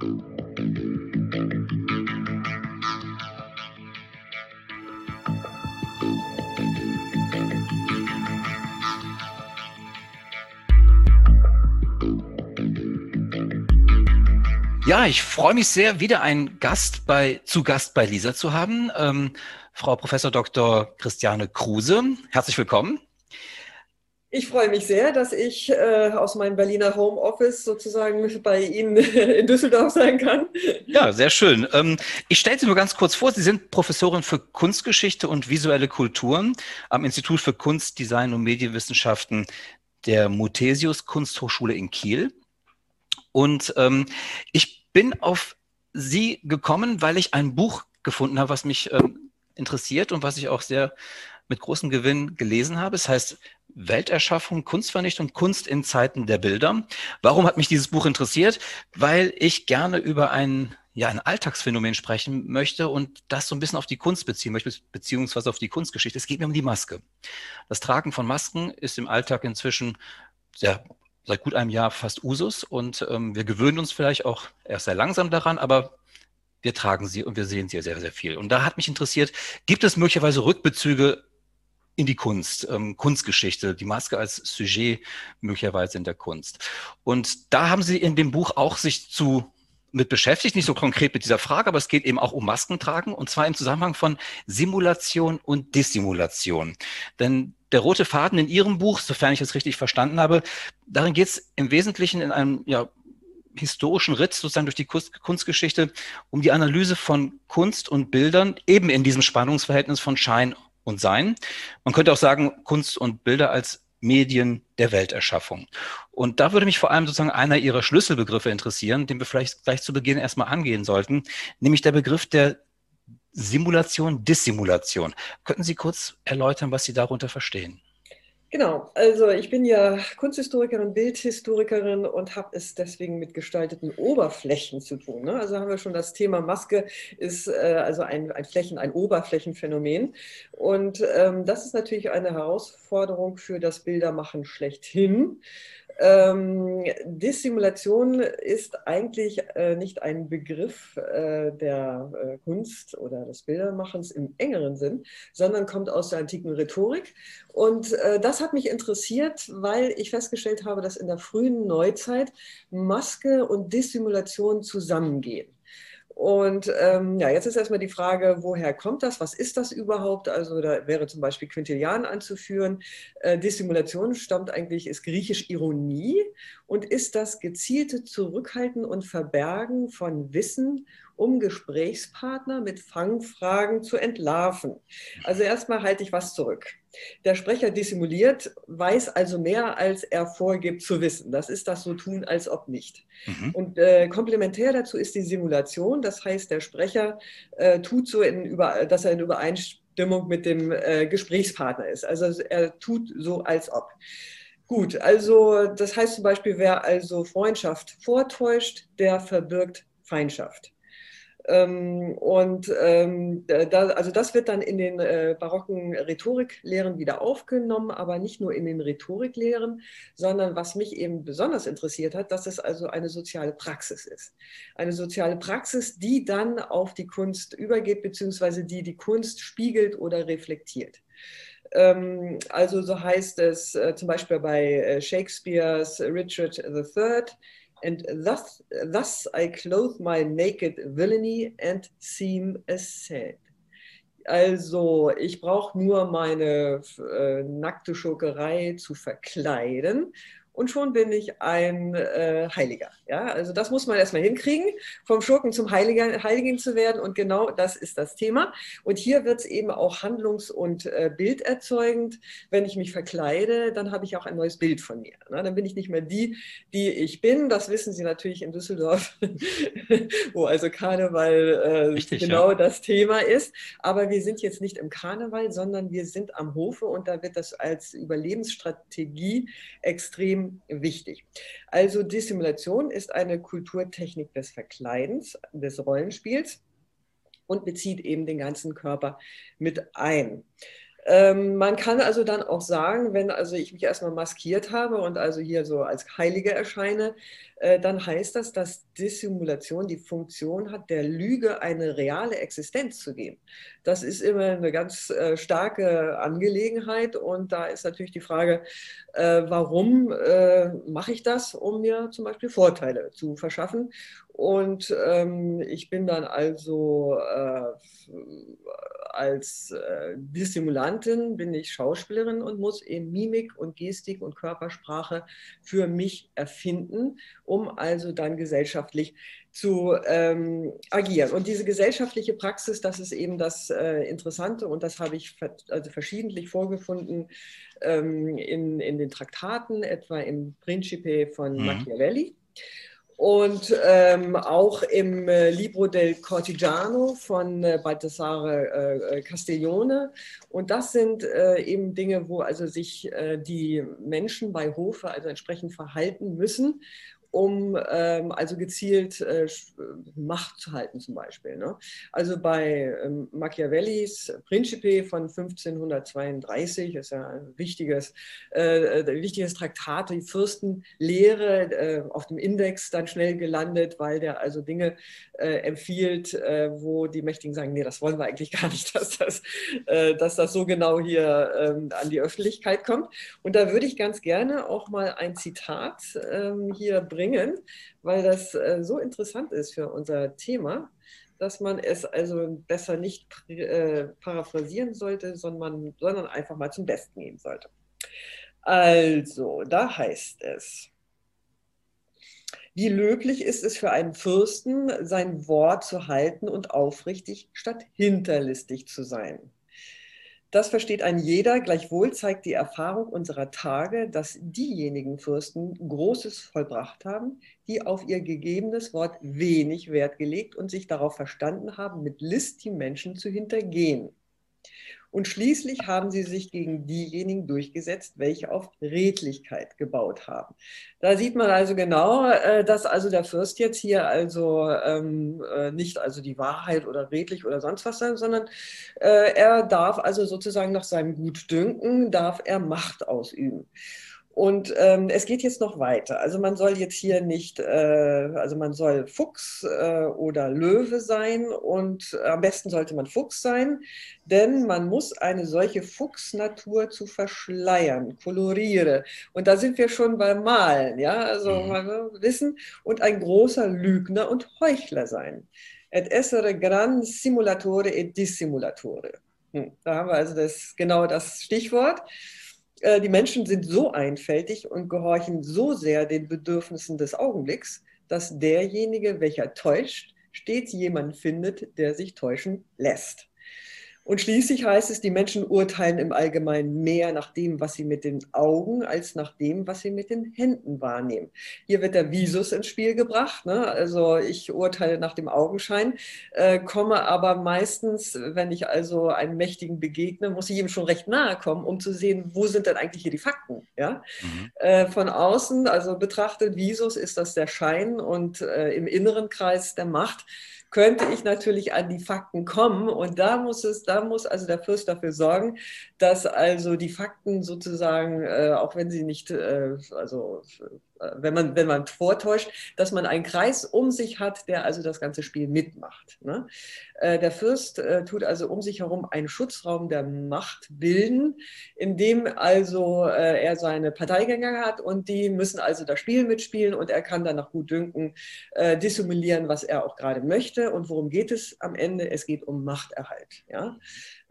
Ja, ich freue mich sehr, wieder einen Gast bei, zu Gast bei Lisa zu haben. Ähm, Frau Professor Dr. Christiane Kruse. Herzlich willkommen. Ich freue mich sehr, dass ich äh, aus meinem Berliner Homeoffice sozusagen bei Ihnen in Düsseldorf sein kann. Ja, sehr schön. Ähm, ich stelle Sie nur ganz kurz vor. Sie sind Professorin für Kunstgeschichte und visuelle Kulturen am Institut für Kunst, Design und Medienwissenschaften der Muthesius Kunsthochschule in Kiel. Und ähm, ich bin auf Sie gekommen, weil ich ein Buch gefunden habe, was mich ähm, interessiert und was ich auch sehr mit großem Gewinn gelesen habe. Es heißt Welterschaffung, Kunstvernichtung, Kunst in Zeiten der Bilder. Warum hat mich dieses Buch interessiert? Weil ich gerne über ein, ja, ein Alltagsphänomen sprechen möchte und das so ein bisschen auf die Kunst beziehen möchte, beziehungsweise auf die Kunstgeschichte. Es geht mir um die Maske. Das Tragen von Masken ist im Alltag inzwischen sehr seit gut einem Jahr fast Usus und ähm, wir gewöhnen uns vielleicht auch erst sehr langsam daran, aber wir tragen sie und wir sehen sie sehr, sehr viel. Und da hat mich interessiert, gibt es möglicherweise Rückbezüge in die Kunst, ähm, Kunstgeschichte, die Maske als Sujet möglicherweise in der Kunst. Und da haben Sie in dem Buch auch sich zu mit beschäftigt, nicht so konkret mit dieser Frage, aber es geht eben auch um Maskentragen und zwar im Zusammenhang von Simulation und Dissimulation. Denn der rote Faden in Ihrem Buch, sofern ich es richtig verstanden habe, darin geht es im Wesentlichen in einem ja, historischen Ritt sozusagen durch die Kunstgeschichte um die Analyse von Kunst und Bildern, eben in diesem Spannungsverhältnis von Schein und Sein. Man könnte auch sagen, Kunst und Bilder als Medien der Welterschaffung. Und da würde mich vor allem sozusagen einer Ihrer Schlüsselbegriffe interessieren, den wir vielleicht gleich zu Beginn erstmal angehen sollten, nämlich der Begriff der Simulation, Dissimulation. Könnten Sie kurz erläutern, was Sie darunter verstehen? Genau, also ich bin ja Kunsthistorikerin Bildhistorikerin und habe es deswegen mit gestalteten Oberflächen zu tun. Ne? Also haben wir schon das Thema Maske ist äh, also ein, ein Flächen, ein Oberflächenphänomen. Und ähm, das ist natürlich eine Herausforderung für das Bildermachen schlechthin. Ähm, Dissimulation ist eigentlich äh, nicht ein Begriff äh, der äh, Kunst oder des Bildermachens im engeren Sinn, sondern kommt aus der antiken Rhetorik. Und äh, das hat mich interessiert, weil ich festgestellt habe, dass in der frühen Neuzeit Maske und Dissimulation zusammengehen. Und ähm, ja, jetzt ist erstmal die Frage, woher kommt das? Was ist das überhaupt? Also da wäre zum Beispiel Quintilian anzuführen. Äh, Dissimulation stammt eigentlich, ist griechisch Ironie und ist das gezielte Zurückhalten und Verbergen von Wissen um Gesprächspartner mit Fangfragen zu entlarven. Also erstmal halte ich was zurück. Der Sprecher dissimuliert, weiß also mehr, als er vorgibt zu wissen. Das ist das so tun, als ob nicht. Mhm. Und äh, komplementär dazu ist die Simulation. Das heißt, der Sprecher äh, tut so, dass er in Übereinstimmung mit dem äh, Gesprächspartner ist. Also er tut so, als ob. Gut, also das heißt zum Beispiel, wer also Freundschaft vortäuscht, der verbirgt Feindschaft. Ähm, und ähm, da, also das wird dann in den äh, barocken Rhetoriklehren wieder aufgenommen, aber nicht nur in den Rhetoriklehren, sondern was mich eben besonders interessiert hat, dass es also eine soziale Praxis ist. Eine soziale Praxis, die dann auf die Kunst übergeht, beziehungsweise die die Kunst spiegelt oder reflektiert. Ähm, also so heißt es äh, zum Beispiel bei äh, Shakespeares Richard III, and thus, thus I clothe my naked villainy and seem as sad. Also, ich brauche nur meine äh, nackte Schurkerei zu verkleiden und schon bin ich ein äh, Heiliger. Ja, also das muss man erstmal hinkriegen, vom Schurken zum Heiligen, Heiligen zu werden und genau das ist das Thema. Und hier wird es eben auch handlungs- und äh, bilderzeugend. Wenn ich mich verkleide, dann habe ich auch ein neues Bild von mir. Ne? Dann bin ich nicht mehr die, die ich bin. Das wissen Sie natürlich in Düsseldorf, wo also Karneval äh, Richtig, genau ja. das Thema ist. Aber wir sind jetzt nicht im Karneval, sondern wir sind am Hofe und da wird das als Überlebensstrategie extrem extrem wichtig. Also Dissimulation ist eine Kulturtechnik des Verkleidens, des Rollenspiels und bezieht eben den ganzen Körper mit ein. Ähm, man kann also dann auch sagen, wenn also ich mich erstmal maskiert habe und also hier so als Heilige erscheine, äh, dann heißt das, dass Dissimulation die Funktion hat, der Lüge eine reale Existenz zu geben. Das ist immer eine ganz äh, starke Angelegenheit und da ist natürlich die Frage, äh, warum mache ich das, um mir zum Beispiel Vorteile zu verschaffen? Und ähm, ich bin dann also als äh, Dissimulantin bin ich Schauspielerin und muss eben Mimik und Gestik und Körpersprache für mich erfinden, um also dann gesellschaftlich zu ähm, agieren. Und diese gesellschaftliche Praxis, das ist eben das äh, Interessante und das habe ich also verschiedentlich vorgefunden ähm, in, in den Traktaten, etwa im Principe von mhm. Machiavelli und ähm, auch im äh, Libro del Cortigiano von äh, Baldassare äh, äh, Castiglione. Und das sind äh, eben Dinge, wo also sich äh, die Menschen bei Hofe also entsprechend verhalten müssen um ähm, also gezielt äh, Macht zu halten zum Beispiel. Ne? Also bei ähm, Machiavellis Principe von 1532 ist ja ein wichtiges, äh, äh, wichtiges Traktat, die Fürstenlehre äh, auf dem Index dann schnell gelandet, weil der also Dinge äh, empfiehlt, äh, wo die Mächtigen sagen, nee, das wollen wir eigentlich gar nicht, dass das, dass das so genau hier ähm, an die Öffentlichkeit kommt. Und da würde ich ganz gerne auch mal ein Zitat ähm, hier bringen bringen, weil das äh, so interessant ist für unser Thema, dass man es also besser nicht äh, paraphrasieren sollte, sondern, sondern einfach mal zum Besten gehen sollte. Also, da heißt es, wie löblich ist es für einen Fürsten, sein Wort zu halten und aufrichtig statt hinterlistig zu sein. Das versteht ein jeder. Gleichwohl zeigt die Erfahrung unserer Tage, dass diejenigen Fürsten Großes vollbracht haben, die auf ihr gegebenes Wort wenig Wert gelegt und sich darauf verstanden haben, mit List die Menschen zu hintergehen. Und schließlich haben sie sich gegen diejenigen durchgesetzt, welche auf Redlichkeit gebaut haben. Da sieht man also genau, äh, dass also der Fürst jetzt hier also ähm, äh, nicht also die Wahrheit oder redlich oder sonst was sein, sondern äh, er darf also sozusagen nach seinem Gutdünken, darf er Macht ausüben. Und ähm, es geht jetzt noch weiter. Also man soll jetzt hier nicht, äh, also man soll Fuchs äh, oder Löwe sein und am besten sollte man Fuchs sein, denn man muss eine solche Fuchsnatur zu verschleiern, koloriere. Und da sind wir schon beim Malen, ja, also mhm. mal wissen, und ein großer Lügner und Heuchler sein. Et essere gran simulatore et dissimulatore. Hm, da haben wir also das, genau das Stichwort. Äh, die Menschen sind so einfältig und gehorchen so sehr den Bedürfnissen des Augenblicks, dass derjenige, welcher täuscht, stets jemanden findet, der sich täuschen lässt. Und schließlich heißt es, die Menschen urteilen im Allgemeinen mehr nach dem, was sie mit den Augen, als nach dem, was sie mit den Händen wahrnehmen. Hier wird der Visus ins Spiel gebracht. Ne? Also ich urteile nach dem Augenschein, äh, komme aber meistens, wenn ich also einem Mächtigen begegne, muss ich ihm schon recht nahe kommen, um zu sehen, wo sind denn eigentlich hier die Fakten. Ja? Mhm. Äh, von außen, also betrachtet Visus, ist das der Schein und äh, im inneren Kreis der Macht könnte ich natürlich an die Fakten kommen. Und da muss es, da muss also der Fürst dafür sorgen, dass also die Fakten sozusagen, äh, auch wenn sie nicht, äh, also wenn man, wenn man vortäuscht, dass man einen Kreis um sich hat, der also das ganze Spiel mitmacht. Ne? Äh, der Fürst äh, tut also um sich herum einen Schutzraum der Macht bilden, in dem also äh, er seine Parteigänger hat und die müssen also das Spiel mitspielen und er kann dann nach Gutdünken äh, dissimulieren, was er auch gerade möchte. Und worum geht es am Ende? Es geht um Machterhalt. Ja?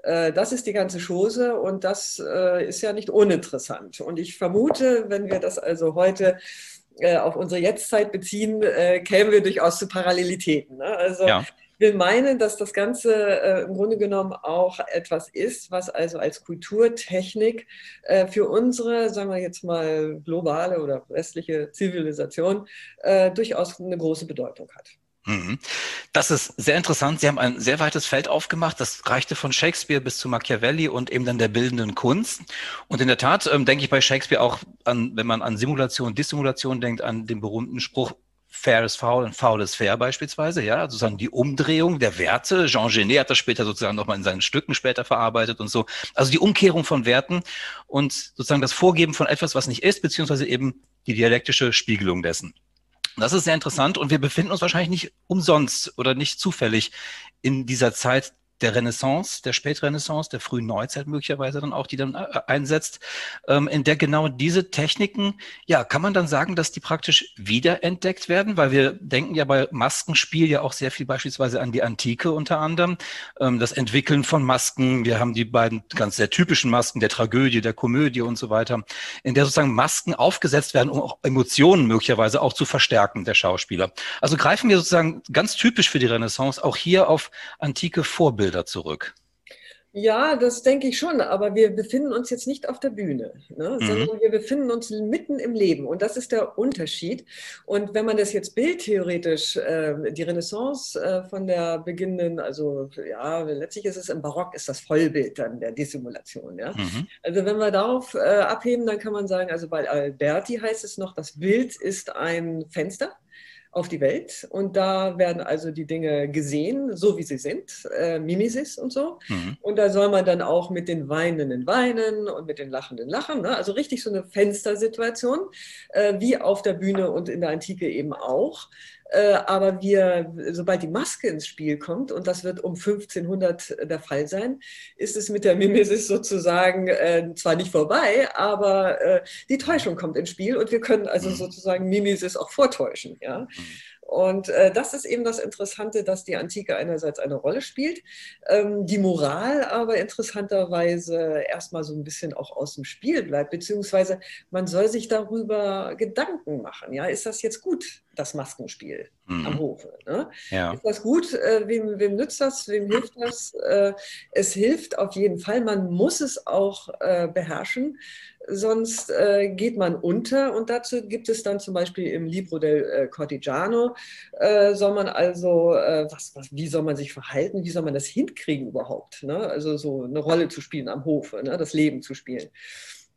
Äh, das ist die ganze Chose und das äh, ist ja nicht uninteressant. Und ich vermute, wenn wir das also heute äh, auf unsere Jetztzeit beziehen, kämen wir durchaus zu Parallelitäten. Ne? Also ja. ich will meinen, dass das Ganze im Grunde genommen auch etwas ist, was also als Kulturtechnik für unsere, sagen wir jetzt mal, globale oder westliche Zivilisation durchaus eine große Bedeutung hat. Mhm. Das ist sehr interessant. Sie haben ein sehr weites Feld aufgemacht. Das reichte von Shakespeare bis zu Machiavelli und eben dann der bildenden Kunst. Und in der Tat ähm, denke ich bei Shakespeare auch an, wenn man an Simulation, Dissimulation denkt, an den berühmten Spruch, fair ist faul und faul ist fair beispielsweise, ja, also sozusagen die Umdrehung der Werte. Jean Genet hat das später sozusagen nochmal in seinen Stücken später verarbeitet und so. Also die Umkehrung von Werten und sozusagen das Vorgeben von etwas, was nicht ist, beziehungsweise eben die dialektische Spiegelung dessen. Das ist sehr interessant und wir befinden uns wahrscheinlich nicht umsonst oder nicht zufällig in dieser Zeit der Renaissance, der Spätrenaissance, der frühen Neuzeit möglicherweise dann auch, die dann äh, einsetzt, ähm, in der genau diese Techniken, ja, kann man dann sagen, dass die praktisch wiederentdeckt werden, weil wir denken ja bei Maskenspiel ja auch sehr viel beispielsweise an die Antike unter anderem, ähm, das Entwickeln von Masken, wir haben die beiden ganz sehr typischen Masken der Tragödie, der Komödie und so weiter, in der sozusagen Masken aufgesetzt werden, um auch Emotionen möglicherweise auch zu verstärken der Schauspieler. Also greifen wir sozusagen ganz typisch für die Renaissance auch hier auf antike Vorbilder Bilder zurück. Ja, das denke ich schon, aber wir befinden uns jetzt nicht auf der Bühne, ne, mhm. sondern wir befinden uns mitten im Leben und das ist der Unterschied. Und wenn man das jetzt bildtheoretisch, äh, die Renaissance äh, von der beginnenden, also ja, letztlich ist es im Barock, ist das Vollbild dann der Dissimulation. Ja? Mhm. Also wenn wir darauf äh, abheben, dann kann man sagen, also bei Alberti heißt es noch, das Bild ist ein Fenster auf die Welt und da werden also die Dinge gesehen, so wie sie sind, äh, Mimesis und so. Mhm. Und da soll man dann auch mit den Weinenden weinen und mit den Lachenden lachen. Ne? Also richtig so eine Fenstersituation, äh, wie auf der Bühne und in der Antike eben auch. Äh, aber wir, sobald die Maske ins Spiel kommt, und das wird um 1500 der Fall sein, ist es mit der Mimesis sozusagen äh, zwar nicht vorbei, aber äh, die Täuschung kommt ins Spiel und wir können also mhm. sozusagen Mimesis auch vortäuschen. Ja? Und äh, das ist eben das Interessante, dass die Antike einerseits eine Rolle spielt, ähm, die Moral aber interessanterweise erstmal so ein bisschen auch aus dem Spiel bleibt, beziehungsweise man soll sich darüber Gedanken machen. Ja, ist das jetzt gut, das Maskenspiel mhm. am Hofe? Ne? Ja. Ist das gut? Äh, wem, wem nützt das? Wem hilft das? Äh, es hilft auf jeden Fall. Man muss es auch äh, beherrschen sonst äh, geht man unter. Und dazu gibt es dann zum Beispiel im Libro del äh, Cortigiano, äh, soll man also, was, was, wie soll man sich verhalten, wie soll man das hinkriegen überhaupt? Ne? Also so eine Rolle zu spielen am Hofe, ne? das Leben zu spielen.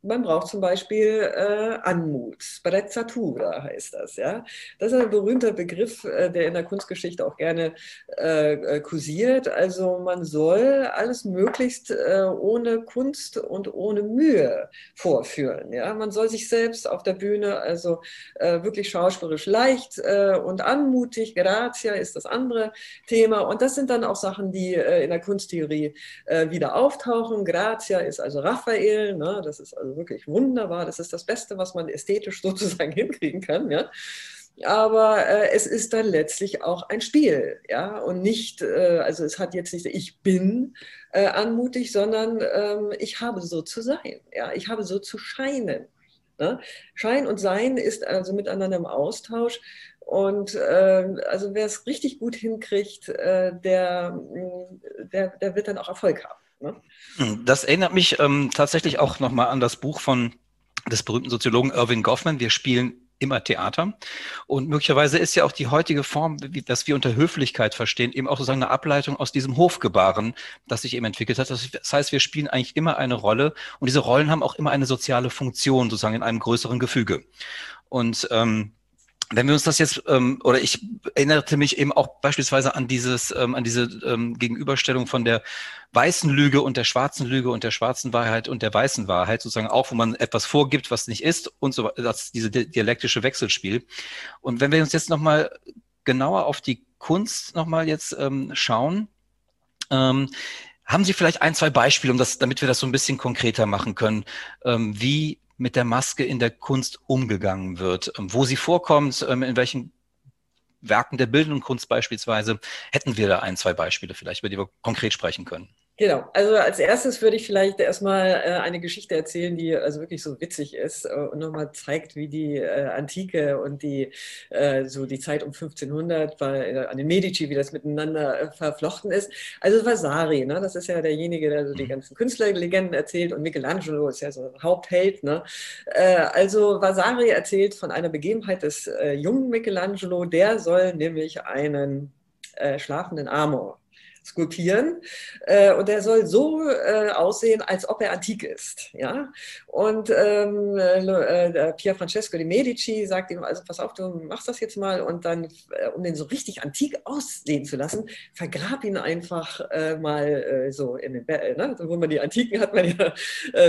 Man braucht zum Beispiel äh, Anmut, Sprezzatura heißt das. Ja? Das ist ein berühmter Begriff, äh, der in der Kunstgeschichte auch gerne äh, äh kursiert. Also man soll alles möglichst äh, ohne Kunst und ohne Mühe vorführen. Ja? Man soll sich selbst auf der Bühne also äh, wirklich schauspielerisch leicht und anmutig, Grazia ist das andere Thema. Und das sind dann auch Sachen, die in der Kunsttheorie wieder auftauchen. Grazia ist also Raphael, ne? das ist also wirklich wunderbar. Das ist das Beste, was man ästhetisch sozusagen hinkriegen kann. Ja? aber äh, es ist dann letztlich auch ein Spiel, ja, und nicht, äh, also es hat jetzt nicht, ich bin äh, anmutig, sondern ähm, ich habe so zu sein, ja, ich habe so zu scheinen. Ne? Schein und Sein ist also miteinander im Austausch und äh, also wer es richtig gut hinkriegt, äh, der, der, der wird dann auch Erfolg haben. Ne? Hm, das erinnert mich ähm, tatsächlich auch nochmal an das Buch von des berühmten Soziologen Irving Goffman. Wir spielen immer Theater. Und möglicherweise ist ja auch die heutige Form, wie, dass wir unter Höflichkeit verstehen, eben auch sozusagen eine Ableitung aus diesem Hofgebaren, das sich eben entwickelt hat. Das heißt, wir spielen eigentlich immer eine Rolle und diese Rollen haben auch immer eine soziale Funktion, sozusagen in einem größeren Gefüge. Und ähm, wenn wir uns das jetzt, ähm, oder ich erinnerte mich eben auch beispielsweise an dieses, ähm, an diese ähm, Gegenüberstellung von der weißen Lüge und der schwarzen Lüge und der schwarzen Wahrheit und der weißen Wahrheit, sozusagen auch, wo man etwas vorgibt, was nicht ist und so, das diese dialektische Wechselspiel. Und wenn wir uns jetzt nochmal genauer auf die Kunst nochmal jetzt ähm, schauen, ähm, haben Sie vielleicht ein, zwei Beispiele, um das, damit wir das so ein bisschen konkreter machen können, ähm, wie mit der Maske in der Kunst umgegangen wird, wo sie vorkommt, ähm, in welchen Werken der bildenden Kunst beispielsweise, hätten wir da ein, zwei Beispiele vielleicht, über die wir konkret sprechen können. Genau, also als erstes würde ich vielleicht erstmal äh, eine Geschichte erzählen, die also wirklich so witzig ist äh, und nochmal zeigt, wie die äh, Antike und die so die Zeit um 1500 bei, an den Medici, wie das miteinander verflochten ist. Also Vasari, ne, das ist ja derjenige, der so die mhm. ganzen Künstlerlegenden erzählt und Michelangelo ist ja so Hauptheld. Ne. Also Vasari erzählt von einer Begebenheit des jungen Michelangelo, der soll nämlich einen schlafenden Amor skulptieren. Äh, und der soll so äh, aussehen, als ob er antik ist. Ja? Und ähm, äh, Pier Francesco di Medici sagt ihm, also pass auf, du machst das jetzt mal und dann, äh, um den so richtig antik aussehen zu lassen, vergrab ihn einfach äh, mal äh, so in den Be ne? wo man die Antiken hat man ja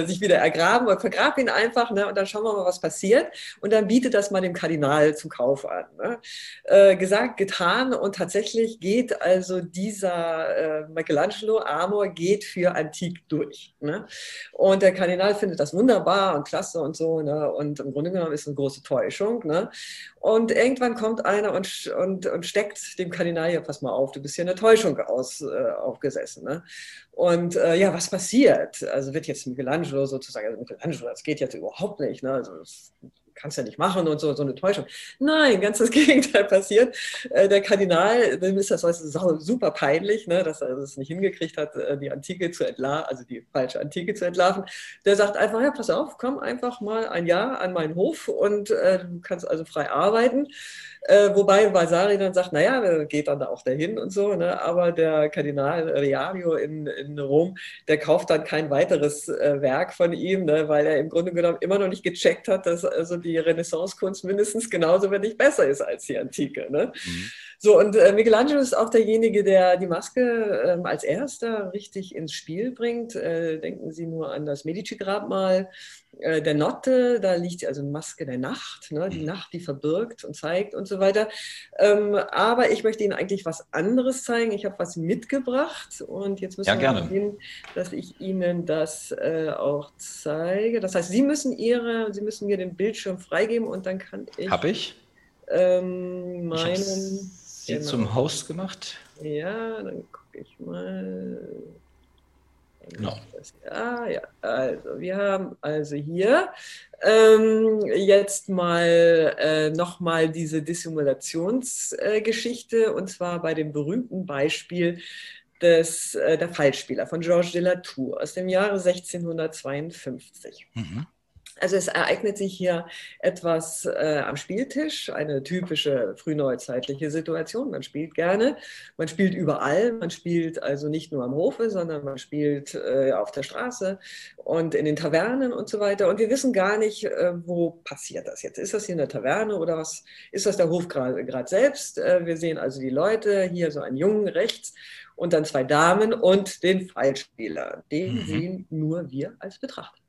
sich wieder ergraben und vergrab ihn einfach ne? und dann schauen wir mal, was passiert. Und dann bietet das mal dem Kardinal zum Kauf an. Ne? gesagt, getan und tatsächlich geht also dieser äh, Michelangelo Amor geht für Antik durch. Ne? Und der Kardinal findet das wunderbar und klasse und so. Ne? Und im Grunde genommen ist es eine große Täuschung. Ne? Und irgendwann kommt einer und, und, und steckt dem Kardinal, ja, pass mal auf, du bist hier eine Täuschung aus, äh, aufgesessen. Ne? Und äh, ja, was passiert? Also wird jetzt Michelangelo sozusagen, also Michelangelo, das geht jetzt überhaupt nicht. Ne? Also kannst ja nicht machen und so, so eine Täuschung. Nein, ganz das Gegenteil passiert. Äh, der Kardinal, dem ist das super peinlich, ne, dass er es nicht hingekriegt hat, äh, die Antike zu entlarven, also die falsche Antike zu entlarven. Der sagt einfach, ja, pass auf, komm einfach mal ein Jahr an meinen Hof und äh, du kannst also frei arbeiten. Äh, wobei Vasari dann sagt, naja, geht dann da auch dahin und so, ne? aber der Kardinal Riario in, in Rom, der kauft dann kein weiteres äh, Werk von ihm, ne? weil er im Grunde genommen immer noch nicht gecheckt hat, dass also die Renaissance-Kunst mindestens genauso, wenn nicht besser ist als die Antike. Ne? Mhm. So, und äh, Michelangelo ist auch derjenige, der die Maske ähm, als erster richtig ins Spiel bringt. Äh, denken Sie nur an das Medici-Grabmal äh, der Notte, da liegt also Maske der Nacht, ne? die mhm. Nacht, die verbirgt und zeigt und so weiter. Ähm, aber ich möchte Ihnen eigentlich was anderes zeigen. Ich habe was mitgebracht und jetzt müssen ja, wir sehen, dass ich Ihnen das äh, auch zeige. Das heißt, Sie müssen Ihre, Sie müssen mir den Bildschirm freigeben und dann kann ich. Habe ich? Ähm, meinen. Sie genau. zum Host gemacht? Ja, dann gucke ich mal. Genau. Ah ja, also wir haben also hier ähm, jetzt mal äh, nochmal diese Dissimulationsgeschichte äh, und zwar bei dem berühmten Beispiel des, äh, der Fallspieler von Georges de la Tour aus dem Jahre 1652. Mhm. Also es ereignet sich hier etwas äh, am Spieltisch, eine typische frühneuzeitliche Situation. Man spielt gerne, man spielt überall, man spielt also nicht nur am Hofe, sondern man spielt äh, auf der Straße und in den Tavernen und so weiter. Und wir wissen gar nicht, äh, wo passiert das jetzt. Ist das hier eine Taverne oder was? Ist das der Hof gerade selbst? Äh, wir sehen also die Leute, hier so einen Jungen rechts und dann zwei Damen und den Fallspieler. Den mhm. sehen nur wir als Betrachter.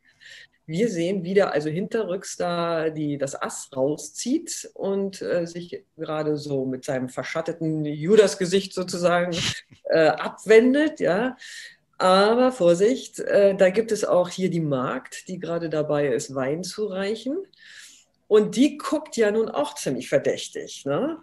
Wir sehen, wie der also hinterrücks da die, das Ass rauszieht und äh, sich gerade so mit seinem verschatteten Judasgesicht sozusagen äh, abwendet. Ja. Aber Vorsicht, äh, da gibt es auch hier die Magd, die gerade dabei ist, Wein zu reichen. Und die guckt ja nun auch ziemlich verdächtig. Ne?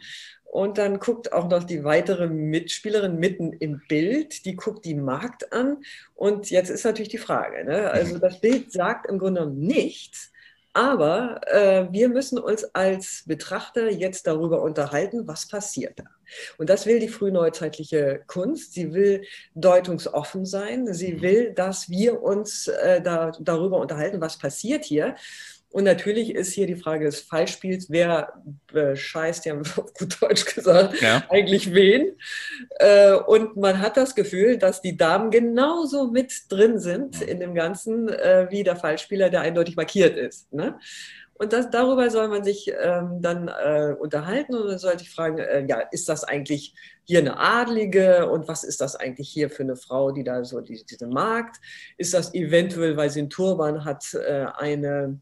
Und dann guckt auch noch die weitere Mitspielerin mitten im Bild, die guckt die Markt an. Und jetzt ist natürlich die Frage, ne? also das Bild sagt im Grunde genommen nichts, aber äh, wir müssen uns als Betrachter jetzt darüber unterhalten, was passiert da. Und das will die frühneuzeitliche Kunst. Sie will deutungsoffen sein. Sie mhm. will, dass wir uns äh, da, darüber unterhalten, was passiert hier. Und natürlich ist hier die Frage des Fallspiels, wer bescheißt, ja auf gut Deutsch gesagt, ja. eigentlich wen. Äh, und man hat das Gefühl, dass die Damen genauso mit drin sind in dem Ganzen, äh, wie der Fallspieler, der eindeutig markiert ist. Ne? Und das, darüber soll man sich ähm, dann äh, unterhalten und man sollte sich fragen, äh, ja, ist das eigentlich hier eine Adlige und was ist das eigentlich hier für eine Frau, die da so die, diese Magd? Ist das eventuell, weil sie einen Turban hat, äh, eine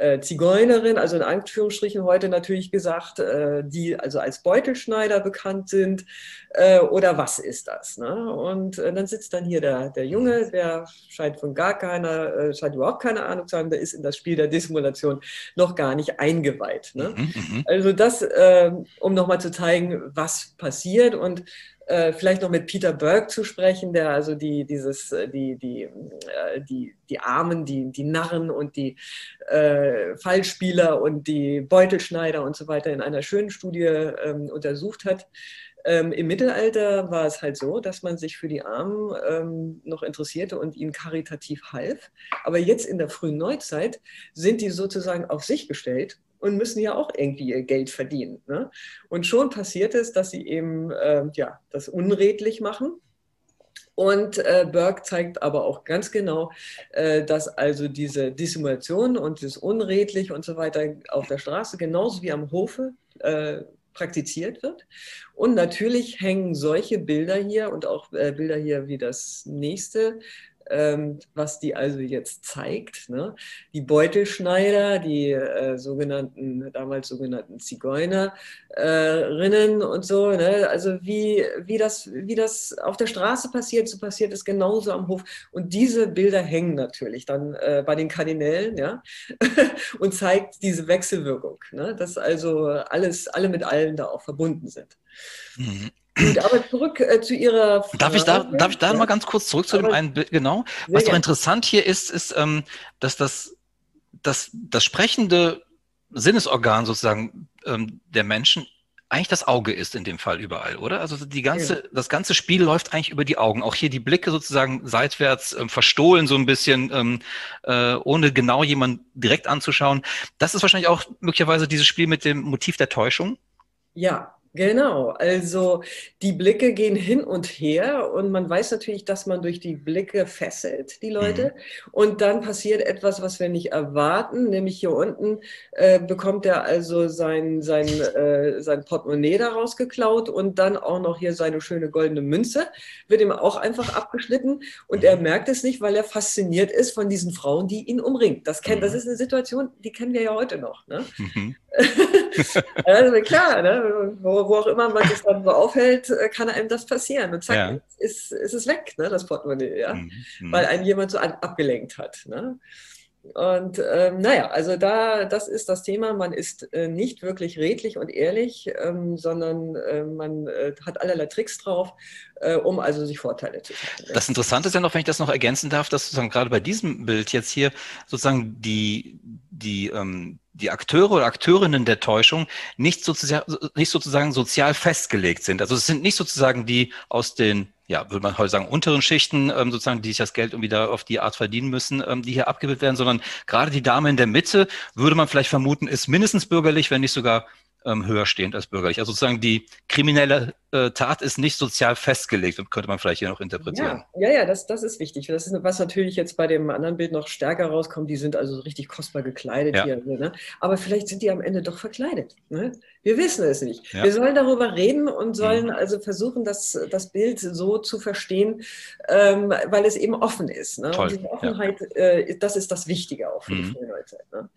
äh, Zigeunerin, also in Anführungsstrichen heute natürlich gesagt, äh, die also als Beutelschneider bekannt sind, äh, oder was ist das? Ne? Und äh, dann sitzt dann hier der, der Junge, der scheint von gar keiner, äh, scheint überhaupt keine Ahnung zu haben, der ist in das Spiel der Dissimulation noch gar nicht eingeweiht. Ne? Mhm, mhm. also das, ähm, um nochmal zu zeigen, was passiert und äh, vielleicht noch mit Peter Burke zu sprechen, der also die, dieses, äh, die, die, äh, die, die Armen, die, die Narren und die äh, Fallspieler und die Beutelschneider und so weiter in einer schönen Studie ähm, untersucht hat. Ähm, Im Mittelalter war es halt so, dass man sich für die Armen ähm, noch interessierte und ihnen karitativ half. Aber jetzt in der frühen Neuzeit sind die sozusagen auf sich gestellt und müssen ja auch irgendwie ihr Geld verdienen. Ne? Und schon passiert es, dass sie eben äh, ja, das unredlich machen Und äh, Burke zeigt aber auch ganz genau, äh, dass also diese Dissimulation und das Unredlich und so weiter auf der Straße genauso wie am Hofe äh, praktiziert wird. Und natürlich hängen solche Bilder hier und auch äh, Bilder hier wie das nächste was die also jetzt zeigt. Ne? Die Beutelschneider, die äh, sogenannten, damals sogenannten Zigeunerinnen und so. Ne? Also wie, wie, das, wie das auf der Straße passiert, so passiert es genauso am Hof. Und diese Bilder hängen natürlich dann äh, bei den Kardinälen ja? und zeigt diese Wechselwirkung, ne? dass also alles, alle mit allen da auch verbunden sind. Mhm. Gut, aber zurück äh, zu Ihrer Frage. Darf ich da, darf ich da ja. mal ganz kurz zurück zu aber dem einen Bild? Genau. Was doch interessant hier ist, ist, ähm, dass das, das, das sprechende Sinnesorgan sozusagen ähm, der Menschen eigentlich das Auge ist in dem Fall überall, oder? Also die ganze, ja. das ganze Spiel läuft eigentlich über die Augen. Auch hier die Blicke sozusagen seitwärts ähm, verstohlen so ein bisschen, ähm, äh, ohne genau jemanden direkt anzuschauen. Das ist wahrscheinlich auch möglicherweise dieses Spiel mit dem Motiv der Täuschung. Ja, Genau, also die Blicke gehen hin und her und man weiß natürlich, dass man durch die Blicke fesselt, die Leute. Mhm. Und dann passiert etwas, was wir nicht erwarten, nämlich hier unten äh, bekommt er also sein, sein, äh, sein Portemonnaie daraus geklaut und dann auch noch hier seine schöne goldene Münze, wird ihm auch einfach abgeschnitten und er merkt es nicht, weil er fasziniert ist von diesen Frauen, die ihn umringt. Das, kennt, das mhm. ist eine Situation, die kennen wir ja heute noch. Ne? Mhm. also klar, ne? wo, wo, auch immer man sich dann so aufhält, äh, kann einem das passieren. Und zack, ja. ist, ist es weg, ne, das Portemonnaie, ja? Mhm. weil einen jemand so abgelenkt hat. Ne? Und ähm, naja, also da, das ist das Thema. Man ist äh, nicht wirklich redlich und ehrlich, ähm, sondern äh, man äh, hat allerlei Tricks drauf, äh, um also sich Vorteile zu schaffen. Das Interessante ist ja noch, wenn ich das noch ergänzen darf, dass sozusagen gerade bei diesem Bild jetzt hier sozusagen die, die, ähm, die Akteure oder Akteurinnen der Täuschung nicht sozusagen, nicht sozusagen sozial festgelegt sind. Also es sind nicht sozusagen die aus den ja, würde man heute sagen, unteren Schichten, ähm, sozusagen, die sich das Geld irgendwie da auf die Art verdienen müssen, ähm, die hier abgebildet werden, sondern gerade die Dame in der Mitte, würde man vielleicht vermuten, ist mindestens bürgerlich, wenn nicht sogar ähm, höher stehend als bürgerlich. Also sozusagen die kriminelle äh, Tat ist nicht sozial festgelegt, könnte man vielleicht hier noch interpretieren. Ja, ja, ja das, das ist wichtig. Das ist, was natürlich jetzt bei dem anderen Bild noch stärker rauskommt, die sind also richtig kostbar gekleidet ja. hier. Ne? Aber vielleicht sind die am Ende doch verkleidet. Ne? Wir wissen es nicht. Ja. Wir sollen darüber reden und sollen mhm. also versuchen, das, das Bild so zu verstehen, ähm, weil es eben offen ist. Ne? Toll. Und diese Offenheit, äh, das ist das Wichtige auch für mhm. die Neuzeit. Ne?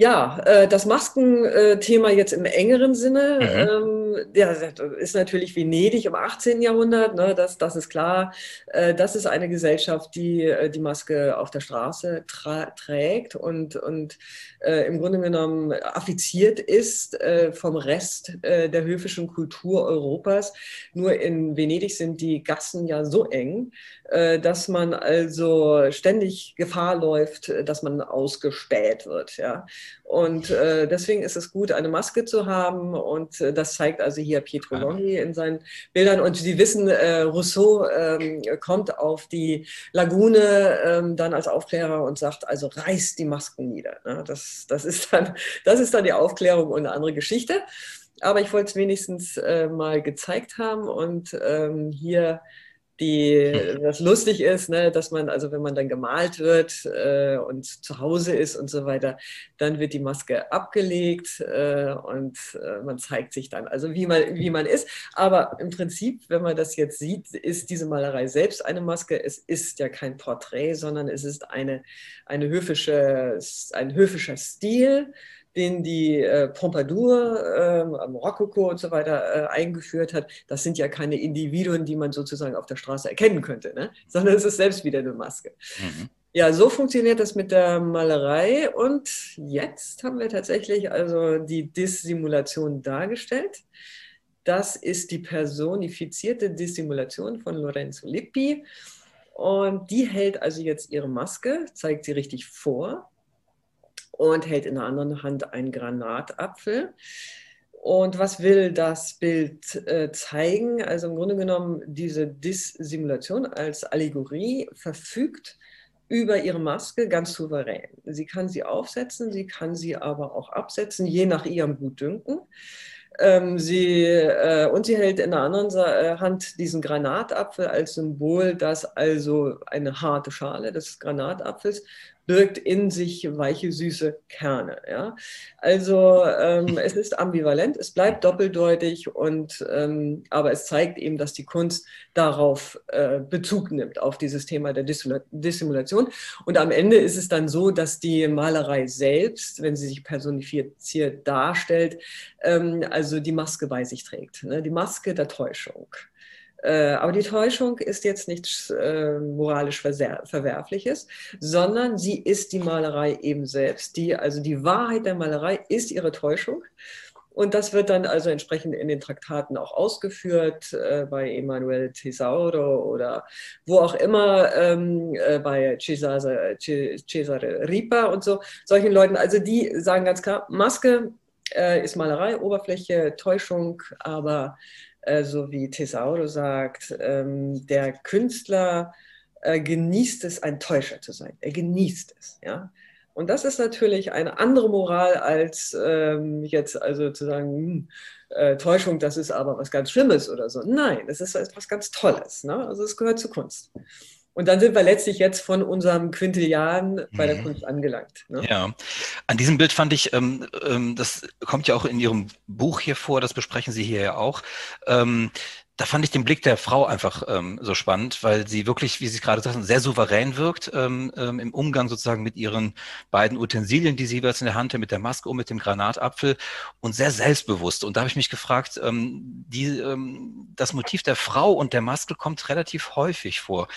Ja, äh, das Maskenthema jetzt im engeren Sinne, mhm. ähm, ja, ist natürlich Venedig im 18. Jahrhundert, ne, das, das ist klar. Äh, das ist eine Gesellschaft, die äh, die Maske auf der Straße trägt und, und äh, im Grunde genommen affiziert ist äh, vom Rest äh, der höfischen Kultur Europas. Nur in Venedig sind die Gassen ja so eng, dass man also ständig Gefahr läuft, dass man ausgespäht wird. Ja. Und äh, deswegen ist es gut, eine Maske zu haben. Und äh, das zeigt also hier Pietro Longhi in seinen Bildern. Und Sie wissen, äh, Rousseau ähm, kommt auf die Lagune ähm, dann als Aufklärer und sagt, also reißt die Masken nieder. Ne? Das, das, ist dann, das ist dann die Aufklärung und eine andere Geschichte. Aber ich wollte es wenigstens äh, mal gezeigt haben. Und ähm, hier die, was lustig ist, ne, dass man, also wenn man dann gemalt wird äh, und zu Hause ist und so weiter, dann wird die Maske abgelegt äh, und äh, man zeigt sich dann, also wie man, wie man ist. Aber im Prinzip, wenn man das jetzt sieht, ist diese Malerei selbst eine Maske. Es ist ja kein Porträt, sondern es ist eine, eine höfische, ein höfischer Stil den die äh, Pompadour, äh, Rokoko und so weiter äh, eingeführt hat, das sind ja keine Individuen, die man sozusagen auf der Straße erkennen könnte, ne? sondern es ist selbst wieder eine Maske. Mhm. Ja, so funktioniert das mit der Malerei. Und jetzt haben wir tatsächlich also die Dissimulation dargestellt. Das ist die personifizierte Dissimulation von Lorenzo Lippi. Und die hält also jetzt ihre Maske, zeigt sie richtig vor und hält in der anderen Hand einen Granatapfel. Und was will das Bild äh, zeigen? Also im Grunde genommen, diese Dissimulation als Allegorie verfügt über ihre Maske ganz souverän. Sie kann sie aufsetzen, sie kann sie aber auch absetzen, je nach ihrem Gutdünken. Ähm, sie, äh, und sie hält in der anderen äh, Hand diesen Granatapfel als Symbol, dass also eine harte Schale des Granatapfels birgt in sich weiche, süße Kerne. Ja? Also ähm, es ist ambivalent, es bleibt doppeldeutig, und, ähm, aber es zeigt eben, dass die Kunst darauf äh, Bezug nimmt, auf dieses Thema der Dissimulation. Und am Ende ist es dann so, dass die Malerei selbst, wenn sie sich personifiziert darstellt, ähm, also die Maske bei sich trägt, ne? die Maske der Täuschung. Äh, aber die Täuschung ist jetzt nichts äh, moralisch Verwerfliches, sondern sie ist die Malerei eben selbst. Die, also die Wahrheit der Malerei ist ihre Täuschung. Und das wird dann also entsprechend in den Traktaten auch ausgeführt, äh, bei Emanuel Tesauro oder wo auch immer, ähm, äh, bei Cesare, Cesare Ripa und so, solchen Leuten. Also die sagen ganz klar, Maske äh, ist Malerei, Oberfläche, Täuschung, aber äh, so wie Tesauro sagt, ähm, der Künstler äh, genießt es, ein Täuscher zu sein. Er genießt es. Ja? Und das ist natürlich eine andere Moral als ähm, jetzt also zu sagen, hm, äh, Täuschung, das ist aber was ganz Schlimmes oder so. Nein, das ist etwas ganz Tolles. Ne? Also es gehört zur Kunst. Und dann sind wir letztlich jetzt von unserem Quintillian bei der mhm. Kunst angelangt. Ne? Ja, an diesem Bild fand ich, ähm, ähm, das kommt ja auch in Ihrem Buch hier vor, das besprechen Sie hier ja auch. Ähm, da fand ich den Blick der Frau einfach ähm, so spannend, weil sie wirklich, wie Sie gerade sagten, sehr souverän wirkt ähm, ähm, im Umgang sozusagen mit ihren beiden Utensilien, die sie jeweils in der Hand hat, mit der Maske und mit dem Granatapfel und sehr selbstbewusst. Und da habe ich mich gefragt, die, das Motiv der Frau und der Maske kommt relativ häufig vor.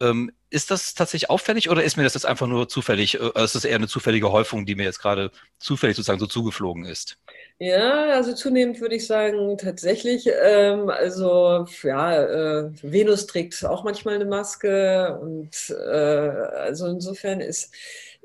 Ähm, ist das tatsächlich auffällig oder ist mir das jetzt einfach nur zufällig, äh, ist das eher eine zufällige Häufung, die mir jetzt gerade zufällig sozusagen so zugeflogen ist? Ja, also zunehmend würde ich sagen, tatsächlich. Ähm, also ja, äh, Venus trägt auch manchmal eine Maske und äh, also insofern ist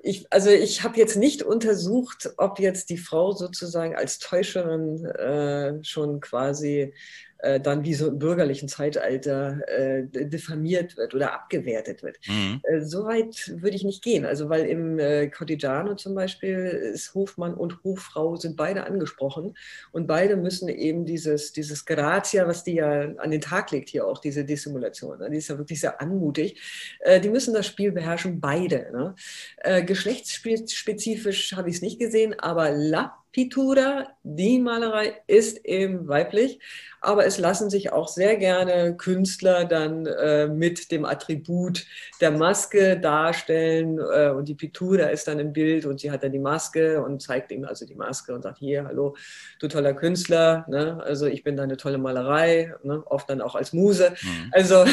ich, also ich habe jetzt nicht untersucht, ob jetzt die Frau sozusagen als Täuscherin äh, schon quasi äh, dann wie so im bürgerlichen Zeitalter äh, diffamiert wird oder abgewertet wird. Mhm. Äh, so weit würde ich nicht gehen. Also weil im äh, Cortigiano zum Beispiel ist Hofmann und Hoffrau sind beide angesprochen und beide müssen eben dieses, dieses Grazia, was die ja an den Tag legt hier auch, diese Dissimulation, ne? die ist ja wirklich sehr anmutig, äh, die müssen das Spiel beherrschen, beide. Ne? Äh, geschlechtsspezifisch habe ich es nicht gesehen, aber La Pitura, die Malerei ist eben weiblich, aber es lassen sich auch sehr gerne Künstler dann äh, mit dem Attribut der Maske darstellen äh, und die Pitura ist dann im Bild und sie hat dann die Maske und zeigt ihm also die Maske und sagt, hier, hallo, du toller Künstler, ne? also ich bin deine tolle Malerei, ne? oft dann auch als Muse. Mhm. Also,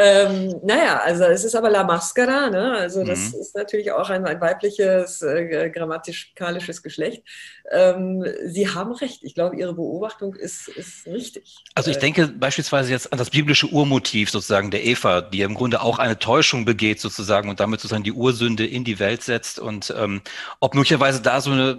ähm, naja, also es ist aber La Mascara, ne? also das mhm. ist natürlich auch ein, ein weibliches, äh, grammatikalisches Geschlecht. Ähm, Sie haben recht. Ich glaube, Ihre Beobachtung ist, ist richtig. Also ich äh, denke beispielsweise jetzt an das biblische Urmotiv sozusagen der Eva, die im Grunde auch eine Täuschung begeht sozusagen und damit sozusagen die Ursünde in die Welt setzt. Und ähm, ob möglicherweise da so eine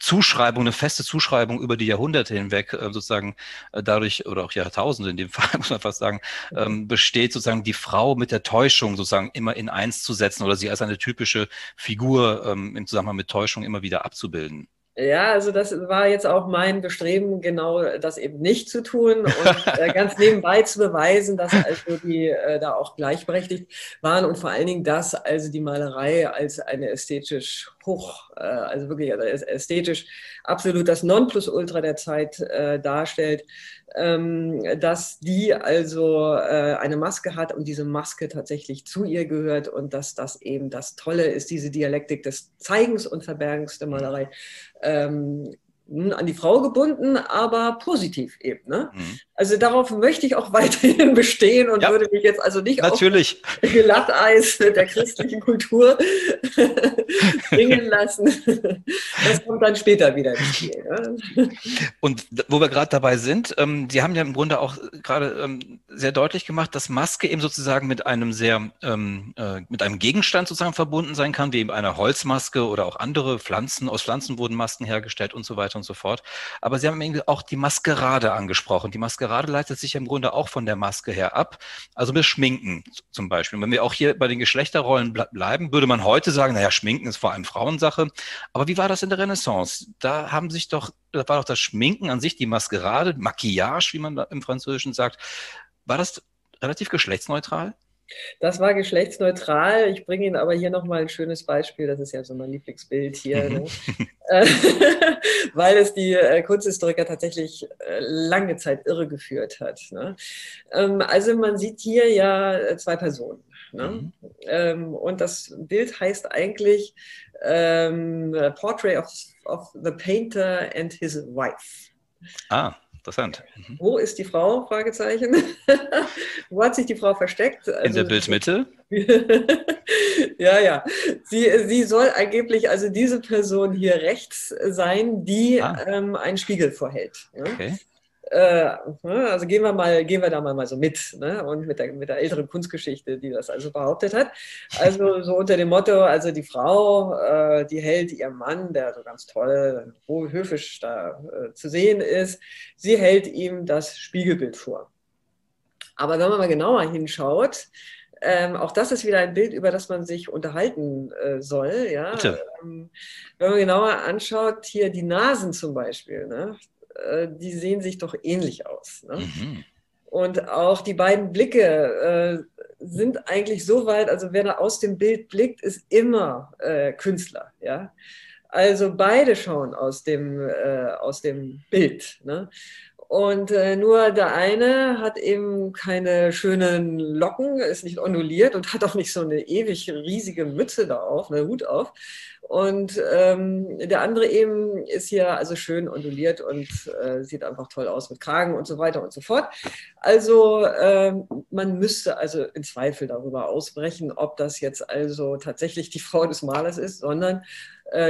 Zuschreibung, eine feste Zuschreibung über die Jahrhunderte hinweg äh, sozusagen äh, dadurch, oder auch Jahrtausende in dem Fall, muss man fast sagen, ähm, besteht sozusagen die Frau mit der Täuschung sozusagen immer in eins zu setzen oder sie als eine typische Figur ähm, im Zusammenhang mit Täuschung immer wieder abzubilden abzubilden. Ja, also das war jetzt auch mein Bestreben, genau das eben nicht zu tun und äh, ganz nebenbei zu beweisen, dass also die äh, da auch gleichberechtigt waren und vor allen Dingen, dass also die Malerei als eine ästhetisch hoch, äh, also wirklich also ästhetisch absolut das Nonplusultra der Zeit äh, darstellt, dass die also äh, eine Maske hat und diese Maske tatsächlich zu ihr gehört und dass das eben das Tolle ist, diese Dialektik des Zeigens und Verbergens der Malerei. Ähm, an die Frau gebunden, aber positiv eben. Ne? Mhm. Also darauf möchte ich auch weiterhin bestehen und ja, würde mich jetzt also nicht natürlich. auf Glatteis der christlichen Kultur bringen lassen. Das kommt dann später wieder ins Spiel. Ne? Und wo wir gerade dabei sind, ähm, Sie haben ja im Grunde auch gerade ähm, sehr deutlich gemacht, dass Maske eben sozusagen mit einem sehr, ähm, äh, mit einem Gegenstand sozusagen verbunden sein kann, wie eben eine Holzmaske oder auch andere Pflanzen. Aus Pflanzen wurden Masken hergestellt und so weiter und so fort. Aber Sie haben eben auch die Maskerade angesprochen. Die Maskerade Maskerade leitet sich im Grunde auch von der Maske her ab. Also mit Schminken zum Beispiel. Wenn wir auch hier bei den Geschlechterrollen bleiben, würde man heute sagen, naja, Schminken ist vor allem Frauensache. Aber wie war das in der Renaissance? Da haben sich doch, da war doch das Schminken an sich, die Maskerade, Maquillage, wie man im Französischen sagt, war das relativ geschlechtsneutral? Das war geschlechtsneutral. Ich bringe Ihnen aber hier nochmal ein schönes Beispiel. Das ist ja so mein Lieblingsbild hier. Ne? Äh, weil es die äh, Kunsthistoriker tatsächlich äh, lange Zeit irregeführt hat. Ne? Ähm, also man sieht hier ja zwei Personen. Ne? Mhm. Ähm, und das Bild heißt eigentlich ähm, Portrait of, of the Painter and his Wife. Ah. Interessant. Mhm. Wo ist die Frau? Fragezeichen. Wo hat sich die Frau versteckt? Also, In der Bildmitte. ja, ja. Sie, sie soll angeblich also diese Person hier rechts sein, die ah. ähm, einen Spiegel vorhält. Ja? Okay. Äh, ne, also gehen wir mal, gehen wir da mal, mal so mit, ne? Und mit der, mit der älteren Kunstgeschichte, die das also behauptet hat. Also so unter dem Motto, also die Frau, äh, die hält ihrem Mann, der so ganz toll, höfisch da äh, zu sehen ist, sie hält ihm das Spiegelbild vor. Aber wenn man mal genauer hinschaut, ähm, auch das ist wieder ein Bild, über das man sich unterhalten äh, soll. Ja? Ähm, wenn man genauer anschaut, hier die Nasen zum Beispiel, ne? Äh, die sehen sich doch ähnlich aus. Ne? Mhm. Und auch die beiden Blicke äh, sind eigentlich so weit, also wer da aus dem Bild blickt, ist immer äh, Künstler. Ja? Also beide schauen aus dem, äh, aus dem Bild. Ne? Und äh, nur der eine hat eben keine schönen Locken, ist nicht onduliert und hat auch nicht so eine ewig riesige Mütze da auf, eine Hut auf. Und ähm, der andere eben ist hier also schön onduliert und äh, sieht einfach toll aus mit Kragen und so weiter und so fort. Also ähm, man müsste also in Zweifel darüber ausbrechen, ob das jetzt also tatsächlich die Frau des Malers ist, sondern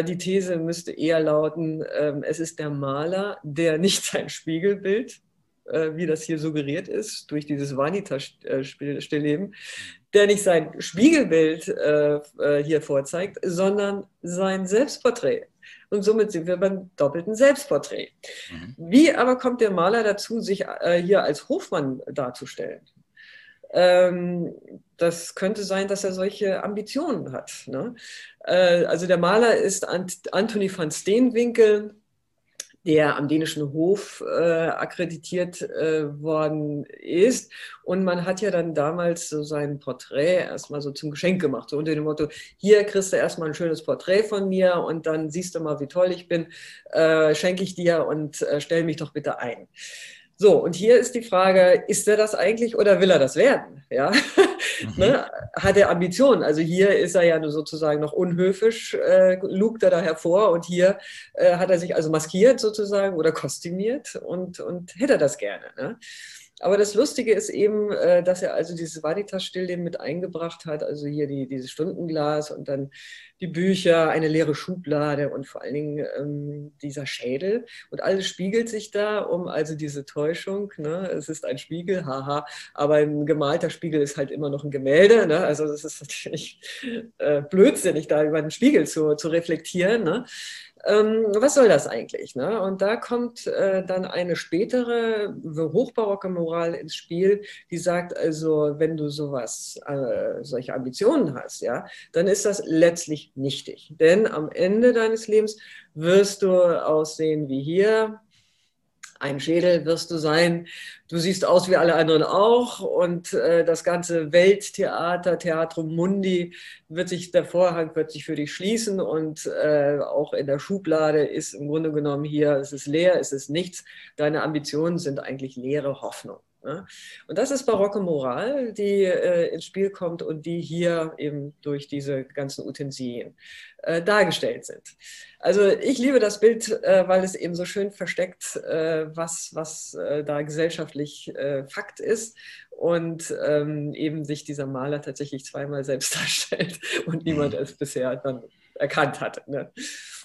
die These müsste eher lauten, ähm, es ist der Maler, der nicht sein Spiegelbild, äh, wie das hier suggeriert ist, durch dieses Vanitas-Stillleben, der nicht sein Spiegelbild äh, hier vorzeigt, sondern sein Selbstporträt. Und somit sind wir beim doppelten Selbstporträt. Mhm. Wie aber kommt der Maler dazu, sich hier als Hofmann darzustellen? Ähm, das könnte sein, dass er solche Ambitionen hat. Ne? Äh, also der Maler ist Ant Anthony van Steenwinkel, der am dänischen Hof äh, akkreditiert äh, worden ist. Und man hat ja dann damals so sein Porträt erstmal so zum Geschenk gemacht, so unter dem Motto, hier kriegst du erstmal ein schönes Porträt von mir und dann siehst du mal, wie toll ich bin, äh, schenke ich dir und äh, stell mich doch bitte ein. So, und hier ist die Frage, ist er das eigentlich oder will er das werden? Ja? Mhm. ne? Hat er Ambitionen? Also hier ist er ja sozusagen noch unhöfisch, äh, lugt er da hervor und hier äh, hat er sich also maskiert sozusagen oder kostümiert und, und hätte er das gerne. Ne? Aber das Lustige ist eben, äh, dass er also dieses Vanitas-Stillleben mit eingebracht hat, also hier die, dieses Stundenglas und dann die Bücher, eine leere Schublade und vor allen Dingen ähm, dieser Schädel. Und alles spiegelt sich da um also diese Täuschung. Ne? Es ist ein Spiegel, haha, aber ein gemalter Spiegel ist halt immer noch ein Gemälde. Ne? Also das ist natürlich äh, blödsinnig, da über den Spiegel zu, zu reflektieren. Ne? Ähm, was soll das eigentlich? Ne? Und da kommt äh, dann eine spätere hochbarocke Moral ins Spiel, die sagt also, wenn du sowas, äh, solche Ambitionen hast, ja, dann ist das letztlich nichtig. Denn am Ende deines Lebens wirst du aussehen wie hier, ein Schädel wirst du sein. Du siehst aus wie alle anderen auch und äh, das ganze Welttheater, Theatrum Mundi, wird sich, der Vorhang wird sich für dich schließen und äh, auch in der Schublade ist im Grunde genommen hier, es ist leer, es ist nichts. Deine Ambitionen sind eigentlich leere Hoffnung. Ne? Und das ist barocke Moral, die äh, ins Spiel kommt und die hier eben durch diese ganzen Utensilien äh, dargestellt sind. Also ich liebe das Bild, äh, weil es eben so schön versteckt, äh, was, was äh, da gesellschaftlich äh, Fakt ist und ähm, eben sich dieser Maler tatsächlich zweimal selbst darstellt und niemand mhm. es bisher dann erkannt hat. Ne?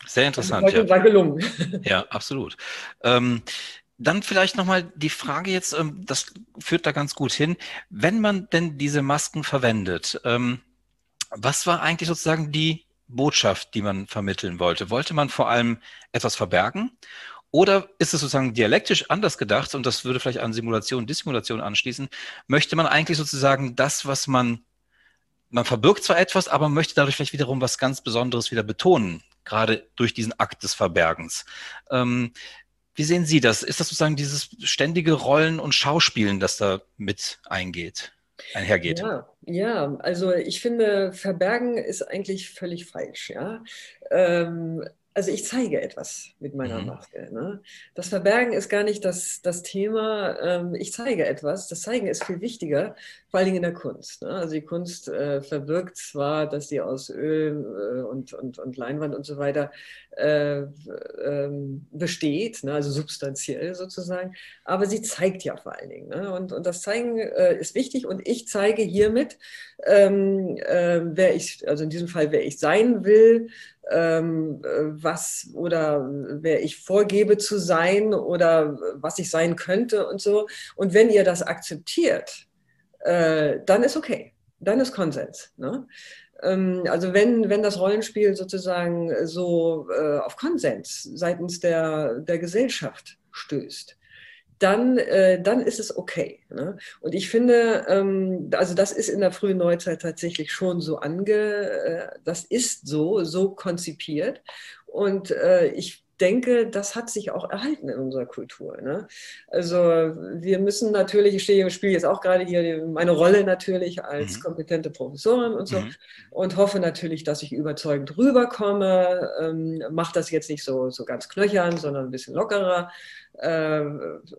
Sehr interessant. Das war gelungen. Ja, absolut. Ähm, dann vielleicht nochmal die Frage jetzt, ähm, das führt da ganz gut hin. Wenn man denn diese Masken verwendet, ähm, was war eigentlich sozusagen die Botschaft, die man vermitteln wollte? Wollte man vor allem etwas verbergen? Oder ist es sozusagen dialektisch anders gedacht, und das würde vielleicht an Simulation, Dissimulation anschließen, möchte man eigentlich sozusagen das, was man, man verbirgt zwar etwas, aber möchte dadurch vielleicht wiederum was ganz Besonderes wieder betonen, gerade durch diesen Akt des Verbergens. Ähm, wie sehen Sie das? Ist das sozusagen dieses ständige Rollen und Schauspielen, das da mit eingeht, einhergeht? Ja, ja, also ich finde, verbergen ist eigentlich völlig falsch. Ja? Ähm, also ich zeige etwas mit meiner mhm. Maske. Ne? Das Verbergen ist gar nicht das, das Thema. Ähm, ich zeige etwas. Das Zeigen ist viel wichtiger, vor allen Dingen in der Kunst. Ne? Also die Kunst äh, verbirgt zwar, dass sie aus Öl äh, und, und, und Leinwand und so weiter äh, ähm, besteht, ne? also substanziell sozusagen, aber sie zeigt ja vor allen Dingen. Ne? Und, und das Zeigen äh, ist wichtig und ich zeige hiermit, ähm, äh, wer ich, also in diesem Fall, wer ich sein will, ähm, was oder wer ich vorgebe zu sein oder was ich sein könnte und so. Und wenn ihr das akzeptiert, äh, dann ist okay, dann ist Konsens. Ne? Ähm, also wenn, wenn das Rollenspiel sozusagen so äh, auf Konsens seitens der, der Gesellschaft stößt, dann, äh, dann ist es okay. Ne? Und ich finde, ähm, also das ist in der frühen Neuzeit tatsächlich schon so ange, äh, das ist so, so konzipiert. Und äh, ich denke, das hat sich auch erhalten in unserer Kultur. Ne? Also wir müssen natürlich, ich stehe im Spiel jetzt auch gerade hier meine Rolle natürlich als mhm. kompetente Professorin und so mhm. und hoffe natürlich, dass ich überzeugend rüberkomme. Ähm, Mache das jetzt nicht so, so ganz knöchern, sondern ein bisschen lockerer. Äh,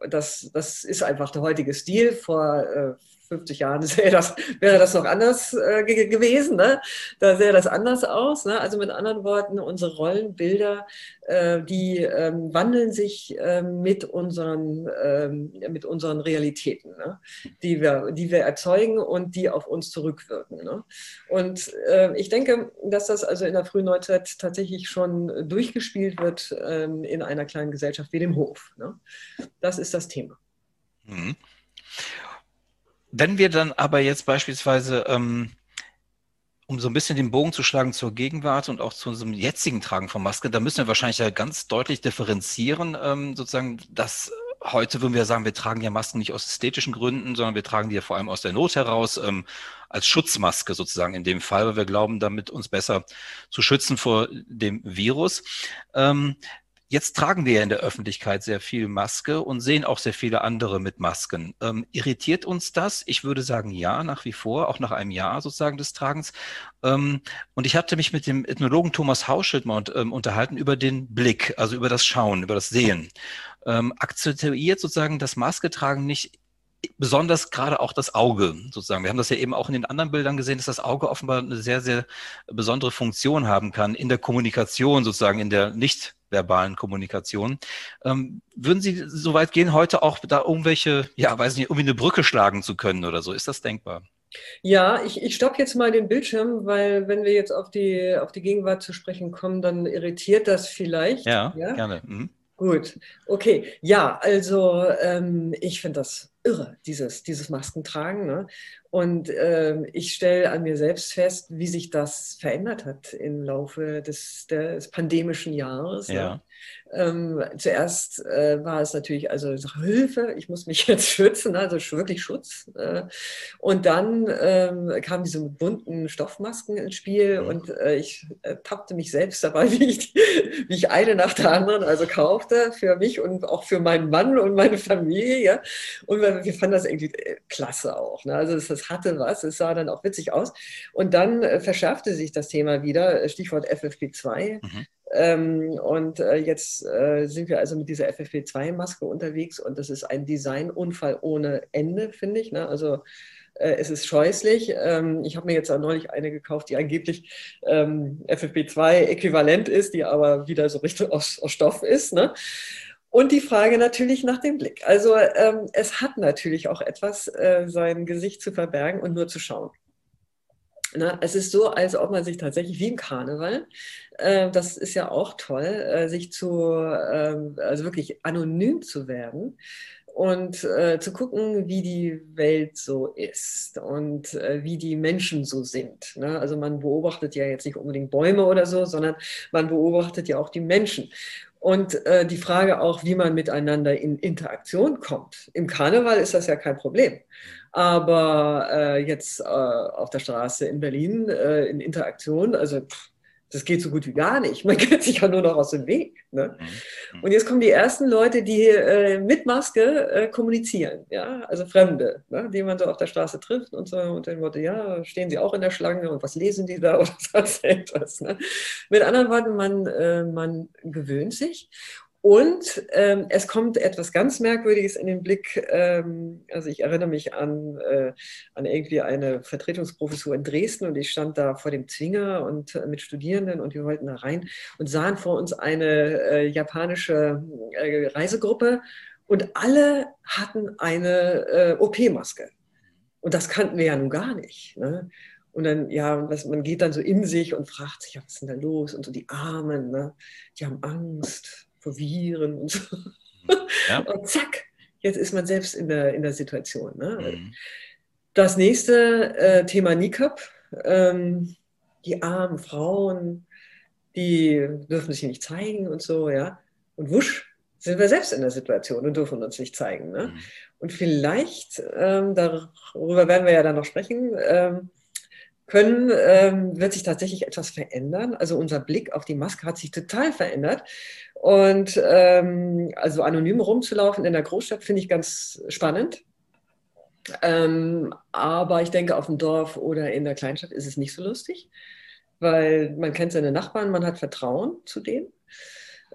das, das ist einfach der heutige Stil. Vor äh, 50 Jahren das, wäre das noch anders äh, gewesen. Ne? Da sähe das anders aus. Ne? Also mit anderen Worten, unsere Rollenbilder, äh, die ähm, wandeln sich äh, mit, unseren, ähm, mit unseren Realitäten, ne? die, wir, die wir erzeugen und die auf uns zurückwirken. Ne? Und äh, ich denke, dass das also in der frühen Neuzeit tatsächlich schon durchgespielt wird ähm, in einer kleinen Gesellschaft wie dem Hof. Ne? Das ist das Thema. Mhm. Wenn wir dann aber jetzt beispielsweise, ähm, um so ein bisschen den Bogen zu schlagen zur Gegenwart und auch zu unserem jetzigen Tragen von Masken, da müssen wir wahrscheinlich ja ganz deutlich differenzieren, ähm, sozusagen, dass heute würden wir sagen, wir tragen ja Masken nicht aus ästhetischen Gründen, sondern wir tragen die ja vor allem aus der Not heraus, ähm, als Schutzmaske sozusagen in dem Fall, weil wir glauben, damit uns besser zu schützen vor dem Virus. Ähm, Jetzt tragen wir ja in der Öffentlichkeit sehr viel Maske und sehen auch sehr viele andere mit Masken. Ähm, irritiert uns das? Ich würde sagen, ja, nach wie vor, auch nach einem Jahr sozusagen des Tragens. Ähm, und ich hatte mich mit dem Ethnologen Thomas Hauschild mal ähm, unterhalten über den Blick, also über das Schauen, über das Sehen. Ähm, akzentuiert sozusagen das Masketragen nicht besonders gerade auch das Auge sozusagen. Wir haben das ja eben auch in den anderen Bildern gesehen, dass das Auge offenbar eine sehr, sehr besondere Funktion haben kann in der Kommunikation sozusagen, in der nicht verbalen Kommunikation. Ähm, würden Sie so weit gehen, heute auch da irgendwelche, ja, weiß nicht, irgendwie eine Brücke schlagen zu können oder so? Ist das denkbar? Ja, ich, ich stoppe jetzt mal den Bildschirm, weil wenn wir jetzt auf die, auf die Gegenwart zu sprechen kommen, dann irritiert das vielleicht. Ja, ja? gerne. Mhm. Gut, okay. Ja, also ähm, ich finde das irre, dieses, dieses Maskentragen. Ne? Und ähm, ich stelle an mir selbst fest, wie sich das verändert hat im Laufe des, des pandemischen Jahres. Ne? Ja. Ne? Ähm, zuerst äh, war es natürlich also Hilfe, ich muss mich jetzt schützen, also wirklich Schutz. Äh, und dann ähm, kamen diese bunten Stoffmasken ins Spiel und äh, ich äh, tappte mich selbst dabei, wie ich, wie ich eine nach der anderen also kaufte für mich und auch für meinen Mann und meine Familie. Ja? Und wir, wir fanden das irgendwie äh, klasse auch. Ne? Also das, hatte was, es sah dann auch witzig aus. Und dann äh, verschärfte sich das Thema wieder, Stichwort FFP2. Mhm. Ähm, und äh, jetzt äh, sind wir also mit dieser FFP2-Maske unterwegs und das ist ein Designunfall ohne Ende, finde ich. Ne? Also äh, es ist scheußlich. Ähm, ich habe mir jetzt auch neulich eine gekauft, die angeblich ähm, FFP2-äquivalent ist, die aber wieder so richtig aus, aus Stoff ist. Ne? Und die Frage natürlich nach dem Blick. Also ähm, es hat natürlich auch etwas, äh, sein Gesicht zu verbergen und nur zu schauen. Na, es ist so, als ob man sich tatsächlich wie im Karneval, äh, das ist ja auch toll, äh, sich zu, äh, also wirklich anonym zu werden und äh, zu gucken, wie die Welt so ist und äh, wie die Menschen so sind. Ne? Also man beobachtet ja jetzt nicht unbedingt Bäume oder so, sondern man beobachtet ja auch die Menschen. Und äh, die Frage auch, wie man miteinander in Interaktion kommt. Im Karneval ist das ja kein Problem. Aber äh, jetzt äh, auf der Straße in Berlin äh, in Interaktion, also pff, das geht so gut wie gar nicht. Man kennt sich ja nur noch aus dem Weg. Ne? Mhm. Und jetzt kommen die ersten Leute, die äh, mit Maske äh, kommunizieren, ja, also Fremde, ne? die man so auf der Straße trifft und so und dann Motto, ja, stehen sie auch in der Schlange und was lesen die da oder sonst etwas. Ne? Mit anderen Worten, man, äh, man gewöhnt sich und ähm, es kommt etwas ganz Merkwürdiges in den Blick. Ähm, also ich erinnere mich an, äh, an irgendwie eine Vertretungsprofessur in Dresden und ich stand da vor dem Zwinger und äh, mit Studierenden und wir wollten da rein und sahen vor uns eine äh, japanische äh, Reisegruppe und alle hatten eine äh, OP-Maske. Und das kannten wir ja nun gar nicht. Ne? Und dann, ja, was, man geht dann so in sich und fragt sich, was ist denn da los? Und so die Armen, ne? die haben Angst vor Viren und so. Ja. Und zack, jetzt ist man selbst in der, in der Situation. Ne? Mhm. Das nächste äh, Thema Nikab. Ähm, die armen Frauen, die dürfen sich nicht zeigen und so, ja. Und wusch, sind wir selbst in der Situation und dürfen uns nicht zeigen. Ne? Mhm. Und vielleicht, ähm, darüber werden wir ja dann noch sprechen, ähm, können, ähm, wird sich tatsächlich etwas verändern. Also unser Blick auf die Maske hat sich total verändert. Und ähm, also anonym rumzulaufen in der Großstadt finde ich ganz spannend. Ähm, aber ich denke, auf dem Dorf oder in der Kleinstadt ist es nicht so lustig, weil man kennt seine Nachbarn, man hat Vertrauen zu denen.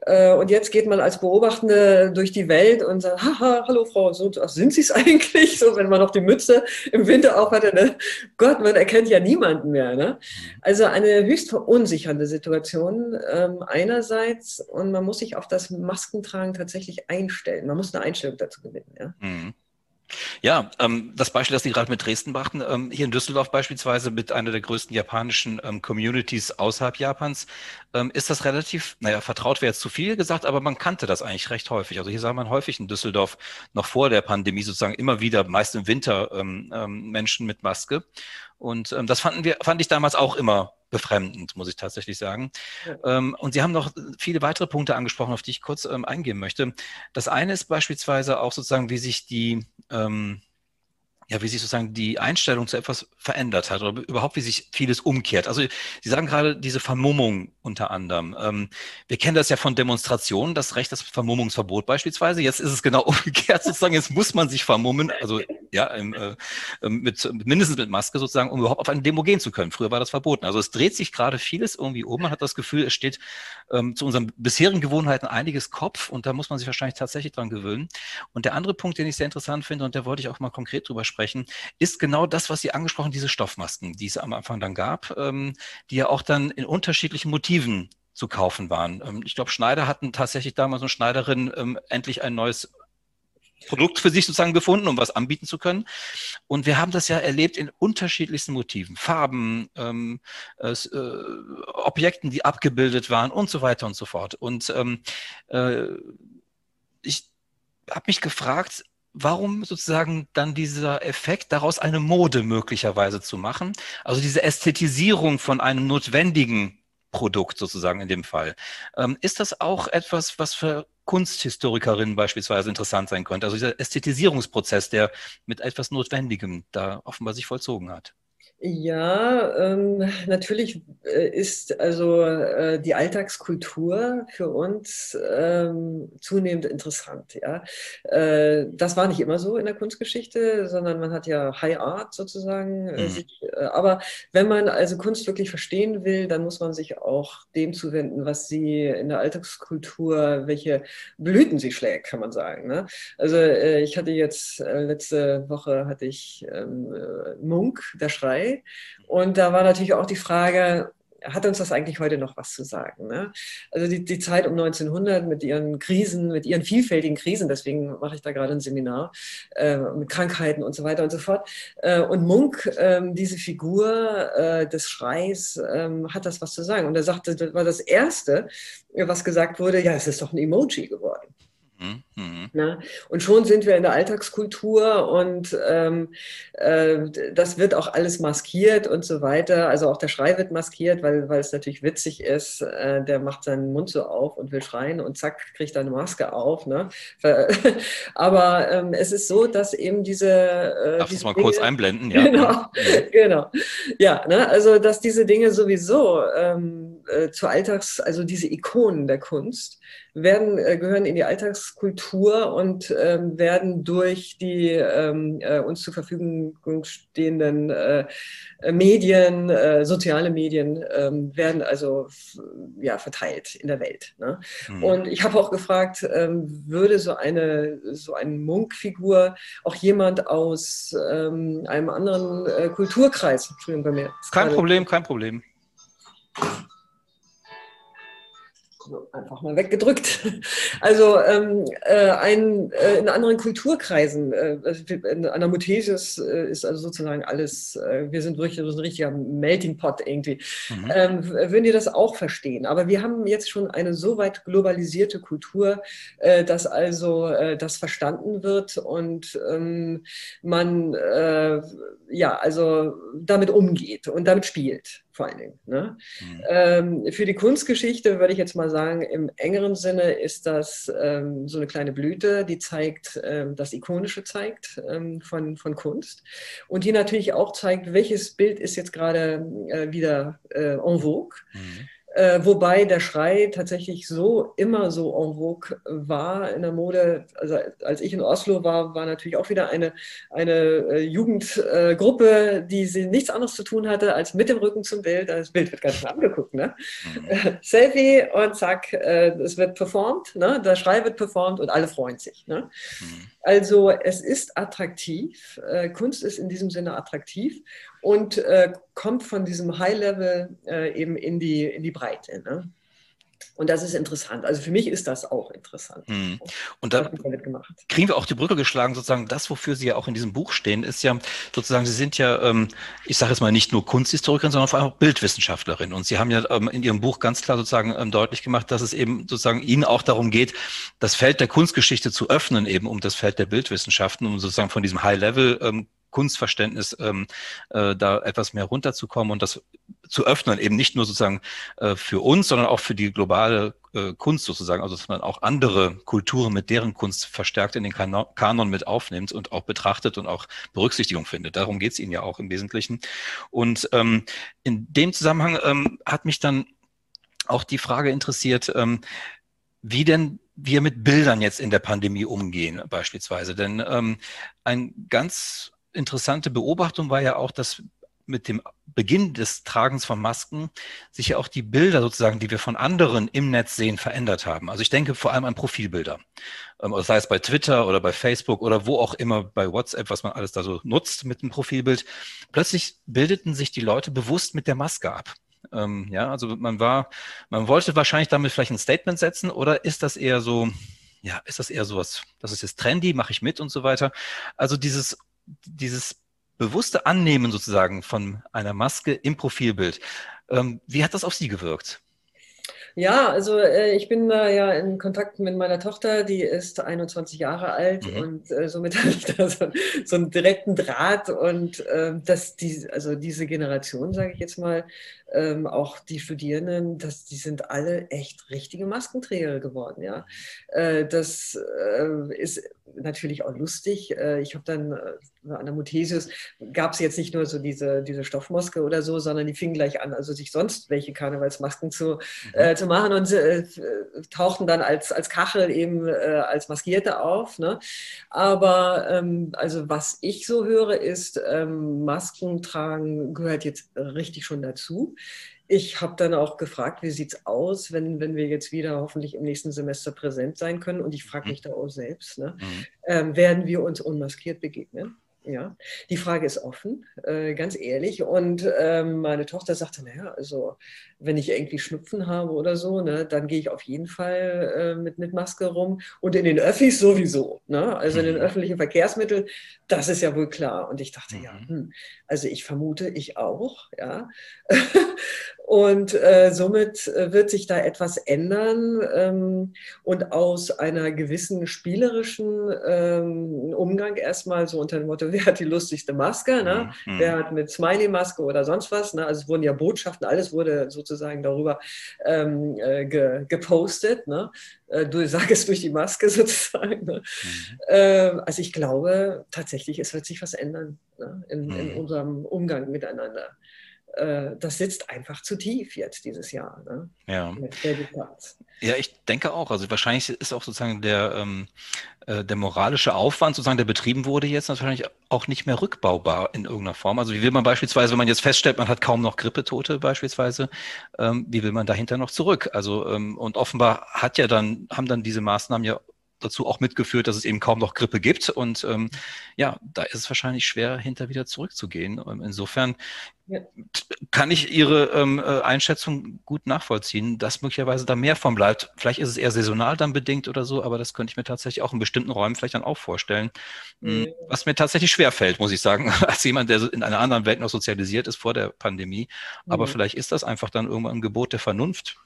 Äh, und jetzt geht man als Beobachtende durch die Welt und sagt, haha, hallo Frau, so sind Sie es eigentlich? So, wenn man noch die Mütze im Winter auf hatte, ne? Gott, man erkennt ja niemanden mehr. Ne? Also eine höchst verunsichernde Situation ähm, einerseits und man muss sich auf das Maskentragen tatsächlich einstellen. Man muss eine Einstellung dazu gewinnen. Ja? Mhm. Ja, ähm, das Beispiel, das Sie gerade mit Dresden brachten, ähm, hier in Düsseldorf beispielsweise mit einer der größten japanischen ähm, Communities außerhalb Japans, ähm, ist das relativ, naja, vertraut wäre jetzt zu viel gesagt, aber man kannte das eigentlich recht häufig. Also hier sah man häufig in Düsseldorf noch vor der Pandemie sozusagen immer wieder, meist im Winter, ähm, ähm, Menschen mit Maske. Und das fanden wir, fand ich damals auch immer befremdend, muss ich tatsächlich sagen. Ähm, und Sie haben noch viele weitere Punkte angesprochen, auf die ich kurz ähm, eingehen möchte. Das eine ist beispielsweise auch sozusagen, wie sich die ähm, ja, wie sich sozusagen die Einstellung zu etwas verändert hat oder überhaupt wie sich vieles umkehrt. Also Sie sagen gerade diese Vermummung unter anderem. Ähm, wir kennen das ja von Demonstrationen, das Recht, das Vermummungsverbot beispielsweise. Jetzt ist es genau umgekehrt sozusagen. Jetzt muss man sich vermummen, also ja, im, äh, ähm, mit, mindestens mit Maske sozusagen, um überhaupt auf eine Demo gehen zu können. Früher war das verboten. Also es dreht sich gerade vieles irgendwie um. Man hat das Gefühl, es steht ähm, zu unseren bisherigen Gewohnheiten einiges Kopf und da muss man sich wahrscheinlich tatsächlich dran gewöhnen. Und der andere Punkt, den ich sehr interessant finde und da wollte ich auch mal konkret drüber sprechen, sprechen, ist genau das, was Sie angesprochen, diese Stoffmasken, die es am Anfang dann gab, ähm, die ja auch dann in unterschiedlichen Motiven zu kaufen waren. Ähm, ich glaube, Schneider hatten tatsächlich damals und Schneiderin ähm, endlich ein neues Produkt für sich sozusagen gefunden, um was anbieten zu können. Und wir haben das ja erlebt in unterschiedlichsten Motiven, Farben, ähm, äh, Objekten, die abgebildet waren und so weiter und so fort. Und ähm, äh, ich habe mich gefragt, warum sozusagen dann dieser Effekt, daraus eine Mode möglicherweise zu machen? Also diese Ästhetisierung von einem notwendigen Produkt sozusagen in dem Fall. Ähm, ist das auch etwas, was für Kunsthistorikerinnen beispielsweise interessant sein könnte? Also dieser Ästhetisierungsprozess, der mit etwas Notwendigem da offenbar sich vollzogen hat. Ja, ähm, natürlich äh, ist also äh, die Alltagskultur für uns ähm, zunehmend interessant. Ja, äh, das war nicht immer so in der Kunstgeschichte, sondern man hat ja High Art sozusagen. Äh, mhm. Sich, äh, aber wenn man also Kunst wirklich verstehen will, dann muss man sich auch dem zuwenden, was sie in der Alltagskultur, welche Blüten sie schlägt, kann man sagen. Ne? Also äh, ich hatte jetzt letzte Woche hatte ich ähm, Munk, der Schrei und da war natürlich auch die Frage, hat uns das eigentlich heute noch was zu sagen? Ne? Also die, die, Zeit um 1900 mit ihren Krisen, mit ihren vielfältigen Krisen, deswegen mache ich da gerade ein Seminar äh, mit Krankheiten und so weiter und so fort. Äh, und Munk, äh, diese Figur äh, des Schreis, ähm, hat das was zu sagen. Und er sagte, das war das Erste, was gesagt wurde, ja, es ist doch ein Emoji geworden. Mhm. Na, und schon sind wir in der Alltagskultur und ähm, äh, das wird auch alles maskiert und so weiter. Also auch der Schrei wird maskiert, weil, weil es natürlich witzig ist. Äh, der macht seinen Mund so auf und will schreien und zack, kriegt er eine Maske auf. Ne? Aber ähm, es ist so, dass eben diese. Äh, Darf ich mal Dinge, kurz einblenden? Ja. Genau, mhm. genau. Ja, ne? also dass diese Dinge sowieso ähm, äh, zu Alltags, also diese Ikonen der Kunst, werden, äh, gehören in die Alltagskultur und ähm, werden durch die ähm, äh, uns zur Verfügung stehenden äh, Medien, äh, soziale Medien, ähm, werden also ja, verteilt in der Welt. Ne? Mhm. Und ich habe auch gefragt, ähm, würde so eine, so eine Munkfigur auch jemand aus ähm, einem anderen äh, Kulturkreis, Entschuldigung bei mir. Kein Problem, kein Problem einfach mal weggedrückt. Also ähm, äh, ein, äh, in anderen Kulturkreisen, äh, also in Anamutesius äh, ist also sozusagen alles, äh, wir sind wirklich so ein richtiger Melting Pot irgendwie, mhm. ähm, würden die das auch verstehen. Aber wir haben jetzt schon eine so weit globalisierte Kultur, dass also das verstanden wird und ähm, man ja also damit umgeht und damit spielt vor allen Dingen. Ne? Mhm. Ähm, für die Kunstgeschichte würde ich jetzt mal sagen, im engeren Sinne ist das ähm, so eine kleine Blüte, die zeigt, ähm, das Ikonische zeigt ähm, von, von Kunst und die natürlich auch zeigt, welches Bild ist jetzt gerade äh, wieder äh, en vogue. Mhm. Äh, wobei der Schrei tatsächlich so immer so en vogue war in der Mode. Also als ich in Oslo war, war natürlich auch wieder eine, eine äh, Jugendgruppe, die sie nichts anderes zu tun hatte, als mit dem Rücken zum Bild. Das Bild wird nicht mehr angeguckt. Ne? Mhm. Selfie und zack, äh, es wird performt, ne? der Schrei wird performt und alle freuen sich. Ne? Mhm. Also es ist attraktiv. Äh, Kunst ist in diesem Sinne attraktiv und äh, kommt von diesem High-Level äh, eben in die, in die Breite. Ne? Und das ist interessant. Also für mich ist das auch interessant. Hm. Und da kriegen wir auch die Brücke geschlagen, sozusagen das, wofür Sie ja auch in diesem Buch stehen, ist ja sozusagen, Sie sind ja, ähm, ich sage jetzt mal nicht nur Kunsthistorikerin, sondern vor allem auch Bildwissenschaftlerin. Und Sie haben ja ähm, in Ihrem Buch ganz klar sozusagen ähm, deutlich gemacht, dass es eben sozusagen Ihnen auch darum geht, das Feld der Kunstgeschichte zu öffnen, eben um das Feld der Bildwissenschaften, um sozusagen von diesem High-Level ähm, Kunstverständnis ähm, äh, da etwas mehr runterzukommen und das zu öffnen, eben nicht nur sozusagen äh, für uns, sondern auch für die globale äh, Kunst sozusagen, also dass man auch andere Kulturen mit deren Kunst verstärkt in den kan Kanon mit aufnimmt und auch betrachtet und auch Berücksichtigung findet. Darum geht es Ihnen ja auch im Wesentlichen. Und ähm, in dem Zusammenhang ähm, hat mich dann auch die Frage interessiert, ähm, wie denn wir mit Bildern jetzt in der Pandemie umgehen, beispielsweise. Denn ähm, ein ganz interessante Beobachtung war ja auch, dass mit dem Beginn des Tragens von Masken sich ja auch die Bilder sozusagen, die wir von anderen im Netz sehen, verändert haben. Also ich denke vor allem an Profilbilder. Ähm, sei es bei Twitter oder bei Facebook oder wo auch immer bei WhatsApp, was man alles da so nutzt mit einem Profilbild. Plötzlich bildeten sich die Leute bewusst mit der Maske ab. Ähm, ja, also man war, man wollte wahrscheinlich damit vielleicht ein Statement setzen oder ist das eher so, ja, ist das eher sowas, das ist jetzt trendy, mache ich mit und so weiter. Also dieses dieses bewusste Annehmen sozusagen von einer Maske im Profilbild. Ähm, wie hat das auf Sie gewirkt? Ja, also äh, ich bin da ja in Kontakt mit meiner Tochter, die ist 21 Jahre alt mhm. und äh, somit habe ich da so, so, einen direkten Draht und äh, dass die, also diese Generation, sage ich jetzt mal, ähm, auch die Studierenden, das, die sind alle echt richtige Maskenträger geworden. Ja, äh, das äh, ist natürlich auch lustig. Äh, ich habe dann äh, an der Muthesius gab es jetzt nicht nur so diese, diese Stoffmaske oder so, sondern die fingen gleich an, also sich sonst welche Karnevalsmasken zu, mhm. äh, zu machen und äh, tauchten dann als, als Kachel eben als Maskierte auf. Ne? Aber ähm, also was ich so höre, ist, ähm, Masken tragen gehört jetzt richtig schon dazu. Ich habe dann auch gefragt, wie sieht es aus, wenn, wenn wir jetzt wieder hoffentlich im nächsten Semester präsent sein können. Und ich frage mhm. mich da auch selbst, ne? mhm. ähm, werden wir uns unmaskiert begegnen? Ja, die Frage ist offen, äh, ganz ehrlich. Und ähm, meine Tochter sagte, naja, also wenn ich irgendwie Schnupfen habe oder so, ne, dann gehe ich auf jeden Fall äh, mit, mit Maske rum. Und in den Öffis sowieso. Ne? Also in den mhm. öffentlichen Verkehrsmitteln, das ist ja wohl klar. Und ich dachte, mhm. ja, hm, also ich vermute, ich auch, ja. Und äh, somit äh, wird sich da etwas ändern. Ähm, und aus einer gewissen spielerischen ähm, Umgang erstmal so unter dem Motto, wer hat die lustigste Maske? Ne? Mhm. Wer hat mit Smiley-Maske oder sonst was? Ne? Also es wurden ja Botschaften, alles wurde sozusagen darüber ähm, äh, ge gepostet. Ne? Äh, du sagst durch die Maske sozusagen. Ne? Mhm. Ähm, also ich glaube tatsächlich, es wird sich was ändern ne? in, mhm. in unserem Umgang miteinander das sitzt einfach zu tief jetzt dieses Jahr. Ne? Ja. ja, ich denke auch. Also wahrscheinlich ist auch sozusagen der, ähm, äh, der moralische Aufwand, sozusagen, der betrieben wurde, jetzt natürlich auch nicht mehr rückbaubar in irgendeiner Form. Also wie will man beispielsweise, wenn man jetzt feststellt, man hat kaum noch Grippetote beispielsweise, ähm, wie will man dahinter noch zurück? Also ähm, und offenbar hat ja dann, haben dann diese Maßnahmen ja dazu auch mitgeführt, dass es eben kaum noch Grippe gibt. Und ähm, ja, da ist es wahrscheinlich schwer, hinter wieder zurückzugehen. Ähm, insofern ja. kann ich Ihre ähm, äh, Einschätzung gut nachvollziehen, dass möglicherweise da mehr von bleibt. Vielleicht ist es eher saisonal dann bedingt oder so, aber das könnte ich mir tatsächlich auch in bestimmten Räumen vielleicht dann auch vorstellen. Mhm. Was mir tatsächlich schwer fällt, muss ich sagen, als jemand, der in einer anderen Welt noch sozialisiert ist vor der Pandemie. Aber mhm. vielleicht ist das einfach dann irgendwann ein Gebot der Vernunft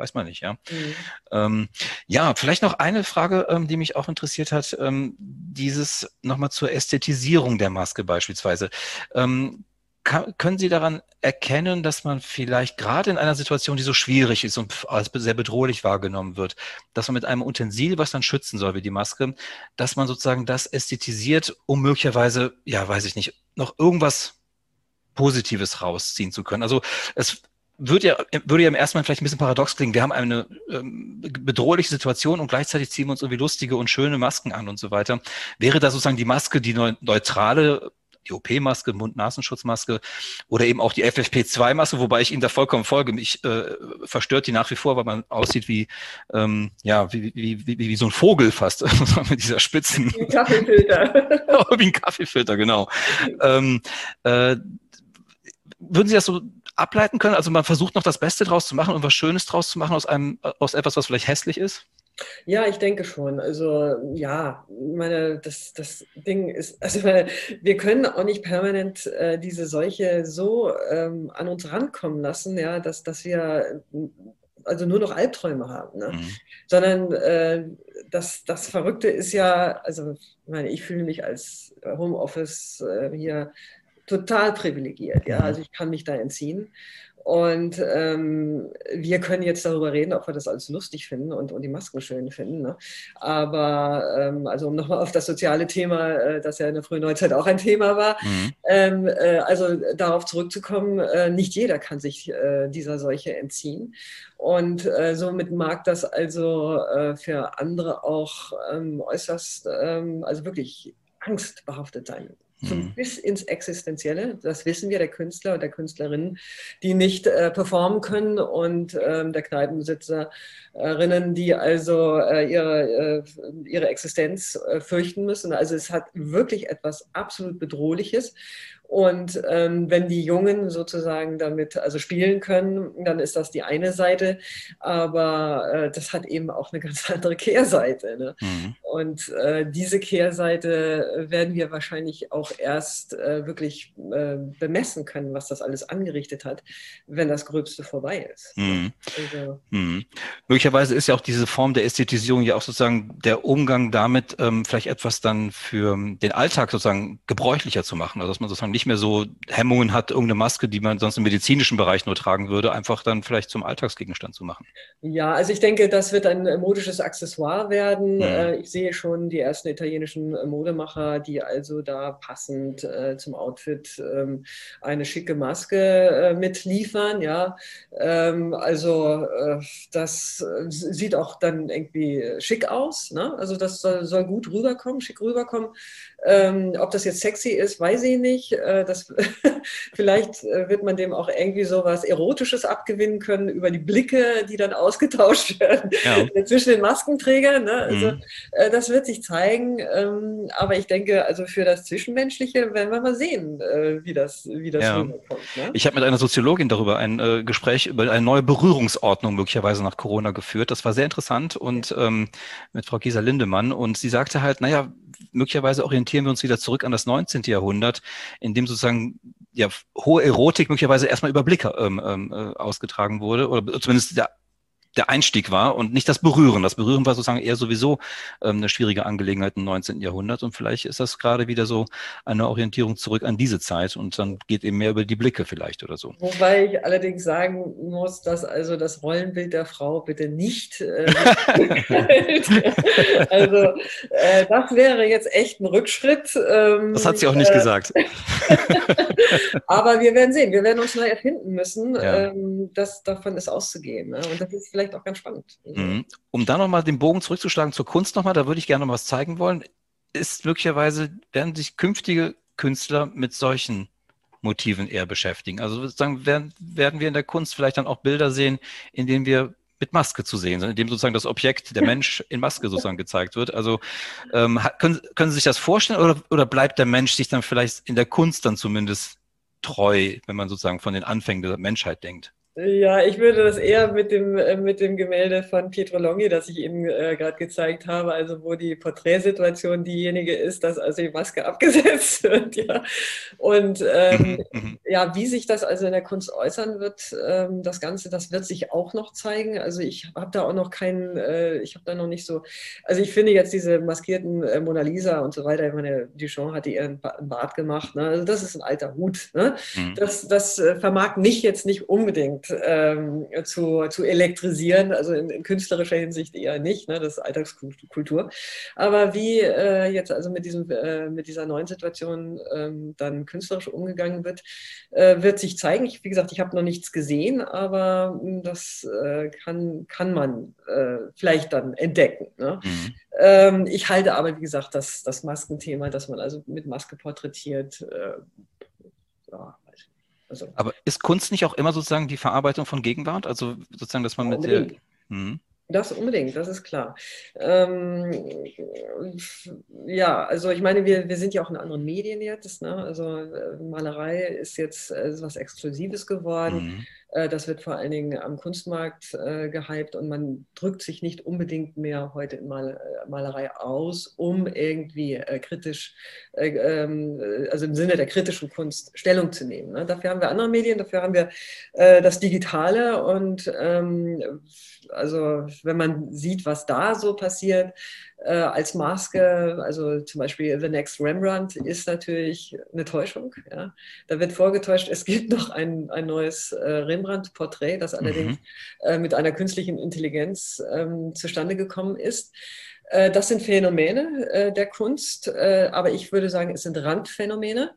weiß man nicht, ja. Mhm. Ähm, ja, vielleicht noch eine Frage, ähm, die mich auch interessiert hat, ähm, dieses nochmal zur Ästhetisierung der Maske beispielsweise. Ähm, kann, können Sie daran erkennen, dass man vielleicht gerade in einer Situation, die so schwierig ist und als sehr bedrohlich wahrgenommen wird, dass man mit einem Utensil, was dann schützen soll, wie die Maske, dass man sozusagen das ästhetisiert, um möglicherweise, ja, weiß ich nicht, noch irgendwas Positives rausziehen zu können. Also es würde ja, würde ja im ersten Mal vielleicht ein bisschen paradox klingen. Wir haben eine ähm, bedrohliche Situation und gleichzeitig ziehen wir uns irgendwie lustige und schöne Masken an und so weiter. Wäre da sozusagen die Maske die neutrale die OP-Maske, Mund-Nasenschutzmaske oder eben auch die FFP2-Maske, wobei ich Ihnen da vollkommen folge. Mich äh, verstört die nach wie vor, weil man aussieht wie, ähm, ja, wie, wie, wie, wie so ein Vogel fast, mit dieser Spitzen. Wie ein Kaffeefilter. wie ein Kaffeefilter, genau. ähm, äh, würden Sie das so ableiten können? Also man versucht noch das Beste draus zu machen und was Schönes draus zu machen aus einem, aus etwas, was vielleicht hässlich ist? Ja, ich denke schon. Also ja, meine, das, das Ding ist, also meine, wir können auch nicht permanent äh, diese Seuche so ähm, an uns rankommen lassen, ja, dass, dass wir also nur noch Albträume haben. Ne? Mhm. Sondern äh, das, das Verrückte ist ja, also ich meine, ich fühle mich als Homeoffice äh, hier total privilegiert. Ja? Mhm. Also ich kann mich da entziehen. Und ähm, wir können jetzt darüber reden, ob wir das alles lustig finden und, und die Masken schön finden. Ne? Aber ähm, also um nochmal auf das soziale Thema, äh, das ja in der frühen Neuzeit auch ein Thema war, mhm. ähm, äh, also darauf zurückzukommen, äh, nicht jeder kann sich äh, dieser Seuche entziehen. Und äh, somit mag das also äh, für andere auch ähm, äußerst, ähm, also wirklich angstbehaftet sein mhm. bis ins Existenzielle. Das wissen wir, der Künstler und der Künstlerinnen, die nicht äh, performen können und ähm, der Kneipenbesitzerinnen, die also äh, ihre, äh, ihre Existenz äh, fürchten müssen. Also es hat wirklich etwas absolut Bedrohliches. Und ähm, wenn die Jungen sozusagen damit also spielen können, dann ist das die eine Seite. Aber äh, das hat eben auch eine ganz andere Kehrseite. Ne? Mhm. Und äh, diese Kehrseite werden wir wahrscheinlich auch erst äh, wirklich äh, bemessen können, was das alles angerichtet hat, wenn das Gröbste vorbei ist. Mhm. Also, mhm. Möglicherweise ist ja auch diese Form der Ästhetisierung ja auch sozusagen der Umgang damit, ähm, vielleicht etwas dann für den Alltag sozusagen gebräuchlicher zu machen. Also dass man sozusagen nicht nicht mehr so Hemmungen hat, irgendeine Maske, die man sonst im medizinischen Bereich nur tragen würde, einfach dann vielleicht zum Alltagsgegenstand zu machen. Ja, also ich denke, das wird ein modisches Accessoire werden. Mhm. Ich sehe schon die ersten italienischen Modemacher, die also da passend äh, zum Outfit ähm, eine schicke Maske äh, mitliefern. Ja, ähm, also äh, das sieht auch dann irgendwie schick aus. Ne? Also das soll gut rüberkommen, schick rüberkommen. Ähm, ob das jetzt sexy ist, weiß ich nicht. Äh, das, vielleicht äh, wird man dem auch irgendwie so was Erotisches abgewinnen können über die Blicke, die dann ausgetauscht werden ja. zwischen den Maskenträgern. Ne? Also, mhm. äh, das wird sich zeigen. Ähm, aber ich denke, also für das Zwischenmenschliche Zwischenmenschliche werden wir mal sehen, äh, wie das, wie das ja. rüberkommt. Ne? Ich habe mit einer Soziologin darüber ein äh, Gespräch über eine neue Berührungsordnung möglicherweise nach Corona geführt. Das war sehr interessant und ähm, mit Frau Gisa Lindemann. Und sie sagte halt, naja, möglicherweise orientieren wir uns wieder zurück an das 19. Jahrhundert, in dem sozusagen ja, hohe Erotik möglicherweise erstmal über Blicke ähm, ähm, äh, ausgetragen wurde, oder zumindest der der Einstieg war und nicht das Berühren. Das Berühren war sozusagen eher sowieso ähm, eine schwierige Angelegenheit im 19. Jahrhundert und vielleicht ist das gerade wieder so eine Orientierung zurück an diese Zeit und dann geht eben mehr über die Blicke vielleicht oder so. Wobei ich allerdings sagen muss, dass also das Rollenbild der Frau bitte nicht äh, also äh, das wäre jetzt echt ein Rückschritt. Ähm, das hat sie auch nicht äh, gesagt. Aber wir werden sehen, wir werden uns neu erfinden müssen. Ja. Ähm, das, davon ist auszugehen. Ne? Und das ist vielleicht auch ganz spannend. Mhm. Um da nochmal den Bogen zurückzuschlagen zur Kunst nochmal, da würde ich gerne noch was zeigen wollen. Ist möglicherweise, werden sich künftige Künstler mit solchen Motiven eher beschäftigen? Also sozusagen werden, werden wir in der Kunst vielleicht dann auch Bilder sehen, in denen wir mit Maske zu sehen sind, in dem sozusagen das Objekt, der Mensch in Maske sozusagen gezeigt wird. Also ähm, können, können Sie sich das vorstellen oder, oder bleibt der Mensch sich dann vielleicht in der Kunst dann zumindest treu, wenn man sozusagen von den Anfängen der Menschheit denkt? Ja, ich würde das eher mit dem, äh, mit dem Gemälde von Pietro Longhi, das ich Ihnen äh, gerade gezeigt habe, also wo die Porträtsituation diejenige ist, dass also die Maske abgesetzt wird. Ja. Und ähm, mhm, mhm. ja, wie sich das also in der Kunst äußern wird, ähm, das Ganze, das wird sich auch noch zeigen. Also ich habe da auch noch keinen, äh, ich habe da noch nicht so, also ich finde jetzt diese maskierten äh, Mona Lisa und so weiter, ich meine, Duchamp hat ihren Bart gemacht, ne? also das ist ein alter Hut. Ne? Mhm. Das, das äh, vermag mich jetzt nicht unbedingt ähm, zu, zu elektrisieren, also in, in, künstlerischer Hinsicht eher nicht, ne? das ist Alltagskultur. Aber wie äh, jetzt also mit, diesem, äh, mit dieser neuen Situation ähm, dann künstlerisch umgegangen wird, äh, wird sich zeigen. Ich, wie gesagt, ich habe noch nichts gesehen, aber hm, das äh, kann, kann man äh, vielleicht dann entdecken. Ne? Mhm. Ähm, ich halte aber, wie gesagt, das, das Maskenthema, dass man also mit Maske porträtiert, äh, ja, also, Aber ist Kunst nicht auch immer sozusagen die Verarbeitung von Gegenwart? Also sozusagen, dass man mit der. Hm. Das unbedingt, das ist klar. Ähm, ja, also ich meine, wir, wir sind ja auch in anderen Medien jetzt. Ne? Also äh, Malerei ist jetzt äh, was Exklusives geworden. Mhm. Äh, das wird vor allen Dingen am Kunstmarkt äh, gehypt und man drückt sich nicht unbedingt mehr heute in Mal äh, Malerei aus, um irgendwie äh, kritisch, äh, ähm, also im Sinne der kritischen Kunst Stellung zu nehmen. Ne? Dafür haben wir andere Medien, dafür haben wir äh, das Digitale und ähm, also wenn man sieht, was da so passiert, äh, als Maske, also zum Beispiel The Next Rembrandt, ist natürlich eine Täuschung. Ja. Da wird vorgetäuscht, es gibt noch ein, ein neues äh, Rembrandt-Porträt, das allerdings mhm. äh, mit einer künstlichen Intelligenz ähm, zustande gekommen ist. Äh, das sind Phänomene äh, der Kunst, äh, aber ich würde sagen, es sind Randphänomene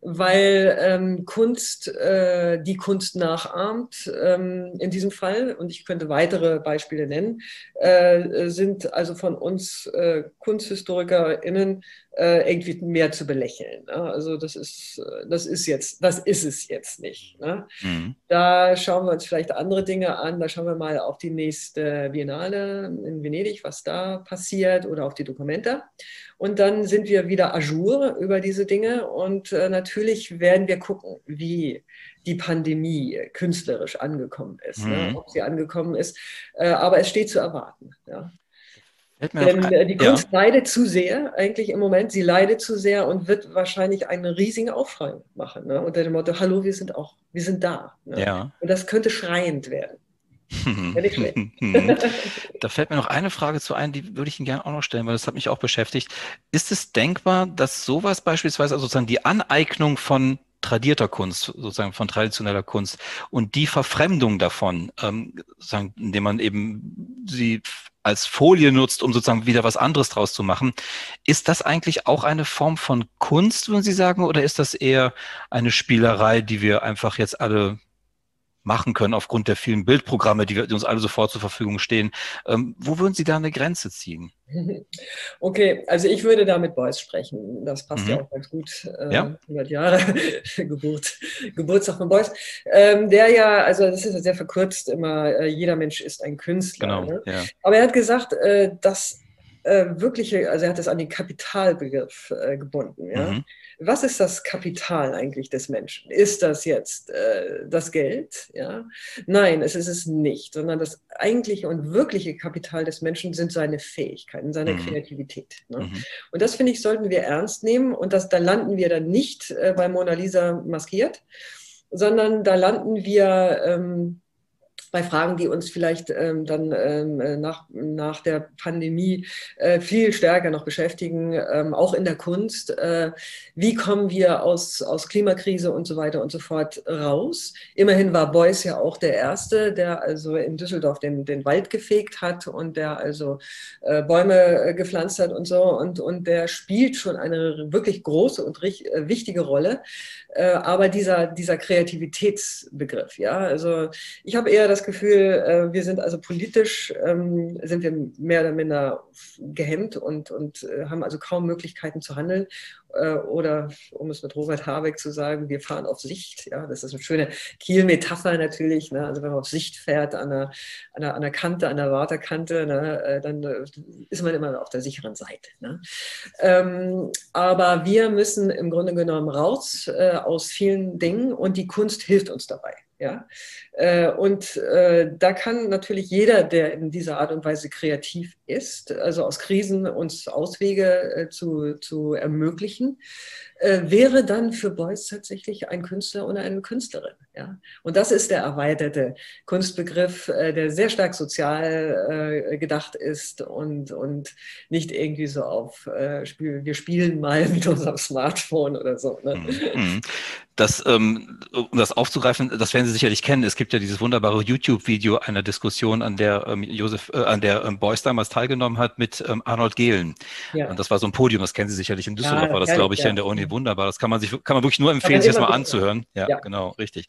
weil ähm, Kunst äh, die Kunst nachahmt ähm, in diesem Fall. Und ich könnte weitere Beispiele nennen, äh, sind also von uns äh, KunsthistorikerInnen äh, irgendwie mehr zu belächeln. Ne? Also das ist, äh, das ist jetzt, das ist es jetzt nicht. Ne? Mhm. Da schauen wir uns vielleicht andere Dinge an. Da schauen wir mal auf die nächste Biennale in Venedig, was da passiert, oder auf die Dokumente. Und dann sind wir wieder ajour über diese Dinge. Und äh, natürlich werden wir gucken, wie die Pandemie künstlerisch angekommen ist, ne? mhm. ne? ob sie angekommen ist. Äh, aber es steht zu erwarten. Ja. Denn äh, die Kunst ja. leidet zu sehr, eigentlich im Moment, sie leidet zu sehr und wird wahrscheinlich einen riesigen Aufschrei machen. Ne? Unter dem Motto, hallo, wir sind auch, wir sind da. Ne? Ja. Und das könnte schreiend werden. da fällt mir noch eine Frage zu ein, die würde ich Ihnen gerne auch noch stellen, weil das hat mich auch beschäftigt. Ist es denkbar, dass sowas beispielsweise, also sozusagen die Aneignung von tradierter Kunst, sozusagen von traditioneller Kunst und die Verfremdung davon, ähm, sozusagen, indem man eben sie als Folie nutzt, um sozusagen wieder was anderes draus zu machen. Ist das eigentlich auch eine Form von Kunst, würden Sie sagen, oder ist das eher eine Spielerei, die wir einfach jetzt alle machen können aufgrund der vielen Bildprogramme, die, wir, die uns alle sofort zur Verfügung stehen. Ähm, wo würden Sie da eine Grenze ziehen? Okay, also ich würde da mit Beuys sprechen. Das passt mhm. ja auch ganz gut. Äh, ja. 100 Jahre Geburt, Geburtstag von Beuys. Ähm, der ja, also das ist ja sehr verkürzt immer, äh, jeder Mensch ist ein Künstler. Genau, ne? ja. Aber er hat gesagt, äh, dass äh, wirkliche, also er hat es an den Kapitalbegriff äh, gebunden. Ja? Mhm. Was ist das Kapital eigentlich des Menschen? Ist das jetzt äh, das Geld? Ja? Nein, es ist es nicht, sondern das eigentliche und wirkliche Kapital des Menschen sind seine Fähigkeiten, seine mhm. Kreativität. Ne? Mhm. Und das finde ich, sollten wir ernst nehmen und das, da landen wir dann nicht äh, bei Mona Lisa maskiert, sondern da landen wir ähm, bei Fragen, die uns vielleicht ähm, dann ähm, äh, nach, nach der Pandemie äh, viel stärker noch beschäftigen, ähm, auch in der Kunst. Äh, wie kommen wir aus, aus Klimakrise und so weiter und so fort raus? Immerhin war Beuys ja auch der Erste, der also in Düsseldorf den, den Wald gefegt hat und der also äh, Bäume äh, gepflanzt hat und so. Und, und der spielt schon eine wirklich große und äh, wichtige Rolle. aber dieser, dieser Kreativitätsbegriff, ja, also ich habe eher das das Gefühl, äh, wir sind also politisch, ähm, sind wir mehr oder minder gehemmt und, und äh, haben also kaum Möglichkeiten zu handeln. Äh, oder um es mit Robert Habeck zu sagen, wir fahren auf Sicht. Ja, das ist eine schöne Kiel-Metapher natürlich. Ne? Also wenn man auf Sicht fährt an der, an der, an der Kante, an der Waterkante, ne? dann ist man immer auf der sicheren Seite. Ne? Ähm, aber wir müssen im Grunde genommen raus aus vielen Dingen und die Kunst hilft uns dabei. Ja? Äh, und äh, da kann natürlich jeder, der in dieser Art und Weise kreativ ist, also aus Krisen uns Auswege äh, zu, zu ermöglichen, wäre dann für Beuys tatsächlich ein Künstler oder eine Künstlerin. Ja? Und das ist der erweiterte Kunstbegriff, der sehr stark sozial gedacht ist und, und nicht irgendwie so auf, wir spielen mal mit unserem Smartphone oder so. Ne? Mhm. mhm das, ähm, um das aufzugreifen, das werden Sie sicherlich kennen. Es gibt ja dieses wunderbare YouTube-Video einer Diskussion, an der ähm, Josef, äh, an der ähm, Beuys damals teilgenommen hat mit Arnold Gehlen. Ja. Und das war so ein Podium, das kennen Sie sicherlich in Düsseldorf, ja, war das, glaube ich, ja. in der Uni wunderbar. Das kann man sich, kann man wirklich nur empfehlen, sich das mal anzuhören. Ja, genau, richtig.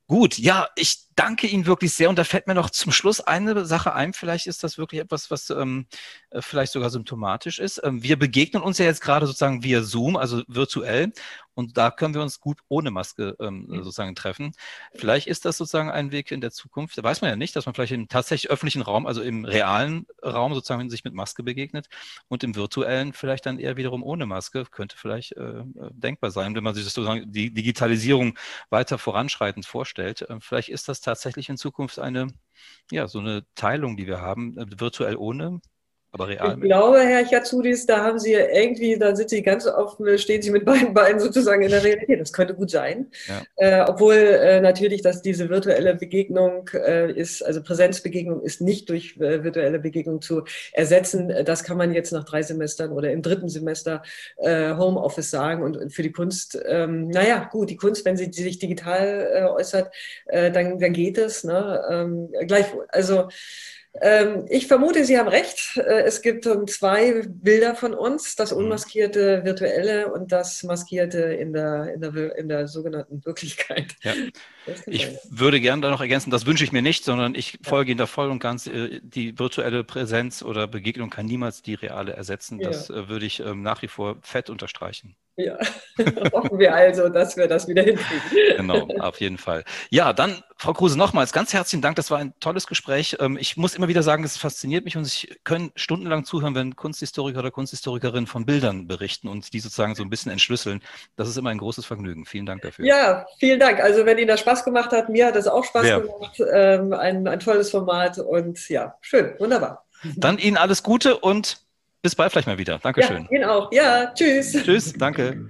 Gut, ja, ich danke Ihnen wirklich sehr. Und da fällt mir noch zum Schluss eine Sache ein. Vielleicht ist das wirklich etwas, was ähm, äh, vielleicht sogar symptomatisch ist. Ähm, wir begegnen uns ja jetzt gerade sozusagen via Zoom, also virtuell. Und da können wir uns gut ohne Maske ähm, mhm. sozusagen treffen. Vielleicht ist das sozusagen ein Weg in der Zukunft. Da weiß man ja nicht, dass man vielleicht im tatsächlich öffentlichen Raum, also im realen Raum sozusagen sich mit Maske begegnet und im virtuellen vielleicht dann eher wiederum ohne Maske. Könnte vielleicht äh, äh denkbar sein, wenn man sich das sozusagen die Digitalisierung weiter voranschreitend vorstellt. Äh, vielleicht ist das tatsächlich in Zukunft eine, ja, so eine Teilung, die wir haben, äh, virtuell ohne, aber real. Ich glaube, Herr Chatsudis, da haben Sie irgendwie, da sind Sie ganz offen, stehen Sie mit beiden Beinen sozusagen in der Realität. Das könnte gut sein. Ja. Äh, obwohl äh, natürlich, dass diese virtuelle Begegnung äh, ist, also Präsenzbegegnung ist nicht durch äh, virtuelle Begegnung zu ersetzen. Das kann man jetzt nach drei Semestern oder im dritten Semester äh, Homeoffice sagen. Und, und, für die Kunst, ähm, naja, gut, die Kunst, wenn sie, sich digital äh, äußert, dann, dann geht es. Ne? Ähm, gleichwohl. Also ich vermute, Sie haben recht. Äh, es gibt zwei Bilder von uns, das mhm. unmaskierte virtuelle und das maskierte in der, in der, in der sogenannten Wirklichkeit. Ja. Ich würde gerne da noch ergänzen, das wünsche ich mir nicht, sondern ich folge Ihnen da voll und ganz. Äh, die virtuelle Präsenz oder Begegnung kann niemals die reale ersetzen. Das ja. Äh, würde ich ähm, nach wie vor fett unterstreichen. Ja, hoffen wir also, dass wir das wieder hinkriegen. Genau, auf jeden Fall. Ja, dann, Frau Kruse, nochmals ganz herzlichen Dank. Das war ein tolles Gespräch. Ähm, ich muss immer wieder sagen, es fasziniert mich und ich kann stundenlang zuhören, wenn Kunsthistoriker oder Kunsthistorikerinnen von Bildern berichten und die sozusagen so ein bisschen entschlüsseln. Das ist immer ein großes Vergnügen. Vielen Dank dafür. Ja, vielen Dank. Also, wenn Ihnen das Spaß gemacht hat, mir hat es auch Spaß ja. gemacht. Ähm, ein, ein tolles Format und ja, schön, wunderbar. Dann Ihnen alles Gute und bis bald vielleicht mal wieder. Dankeschön. Ja, Ihnen auch. Ja, tschüss. Tschüss, danke.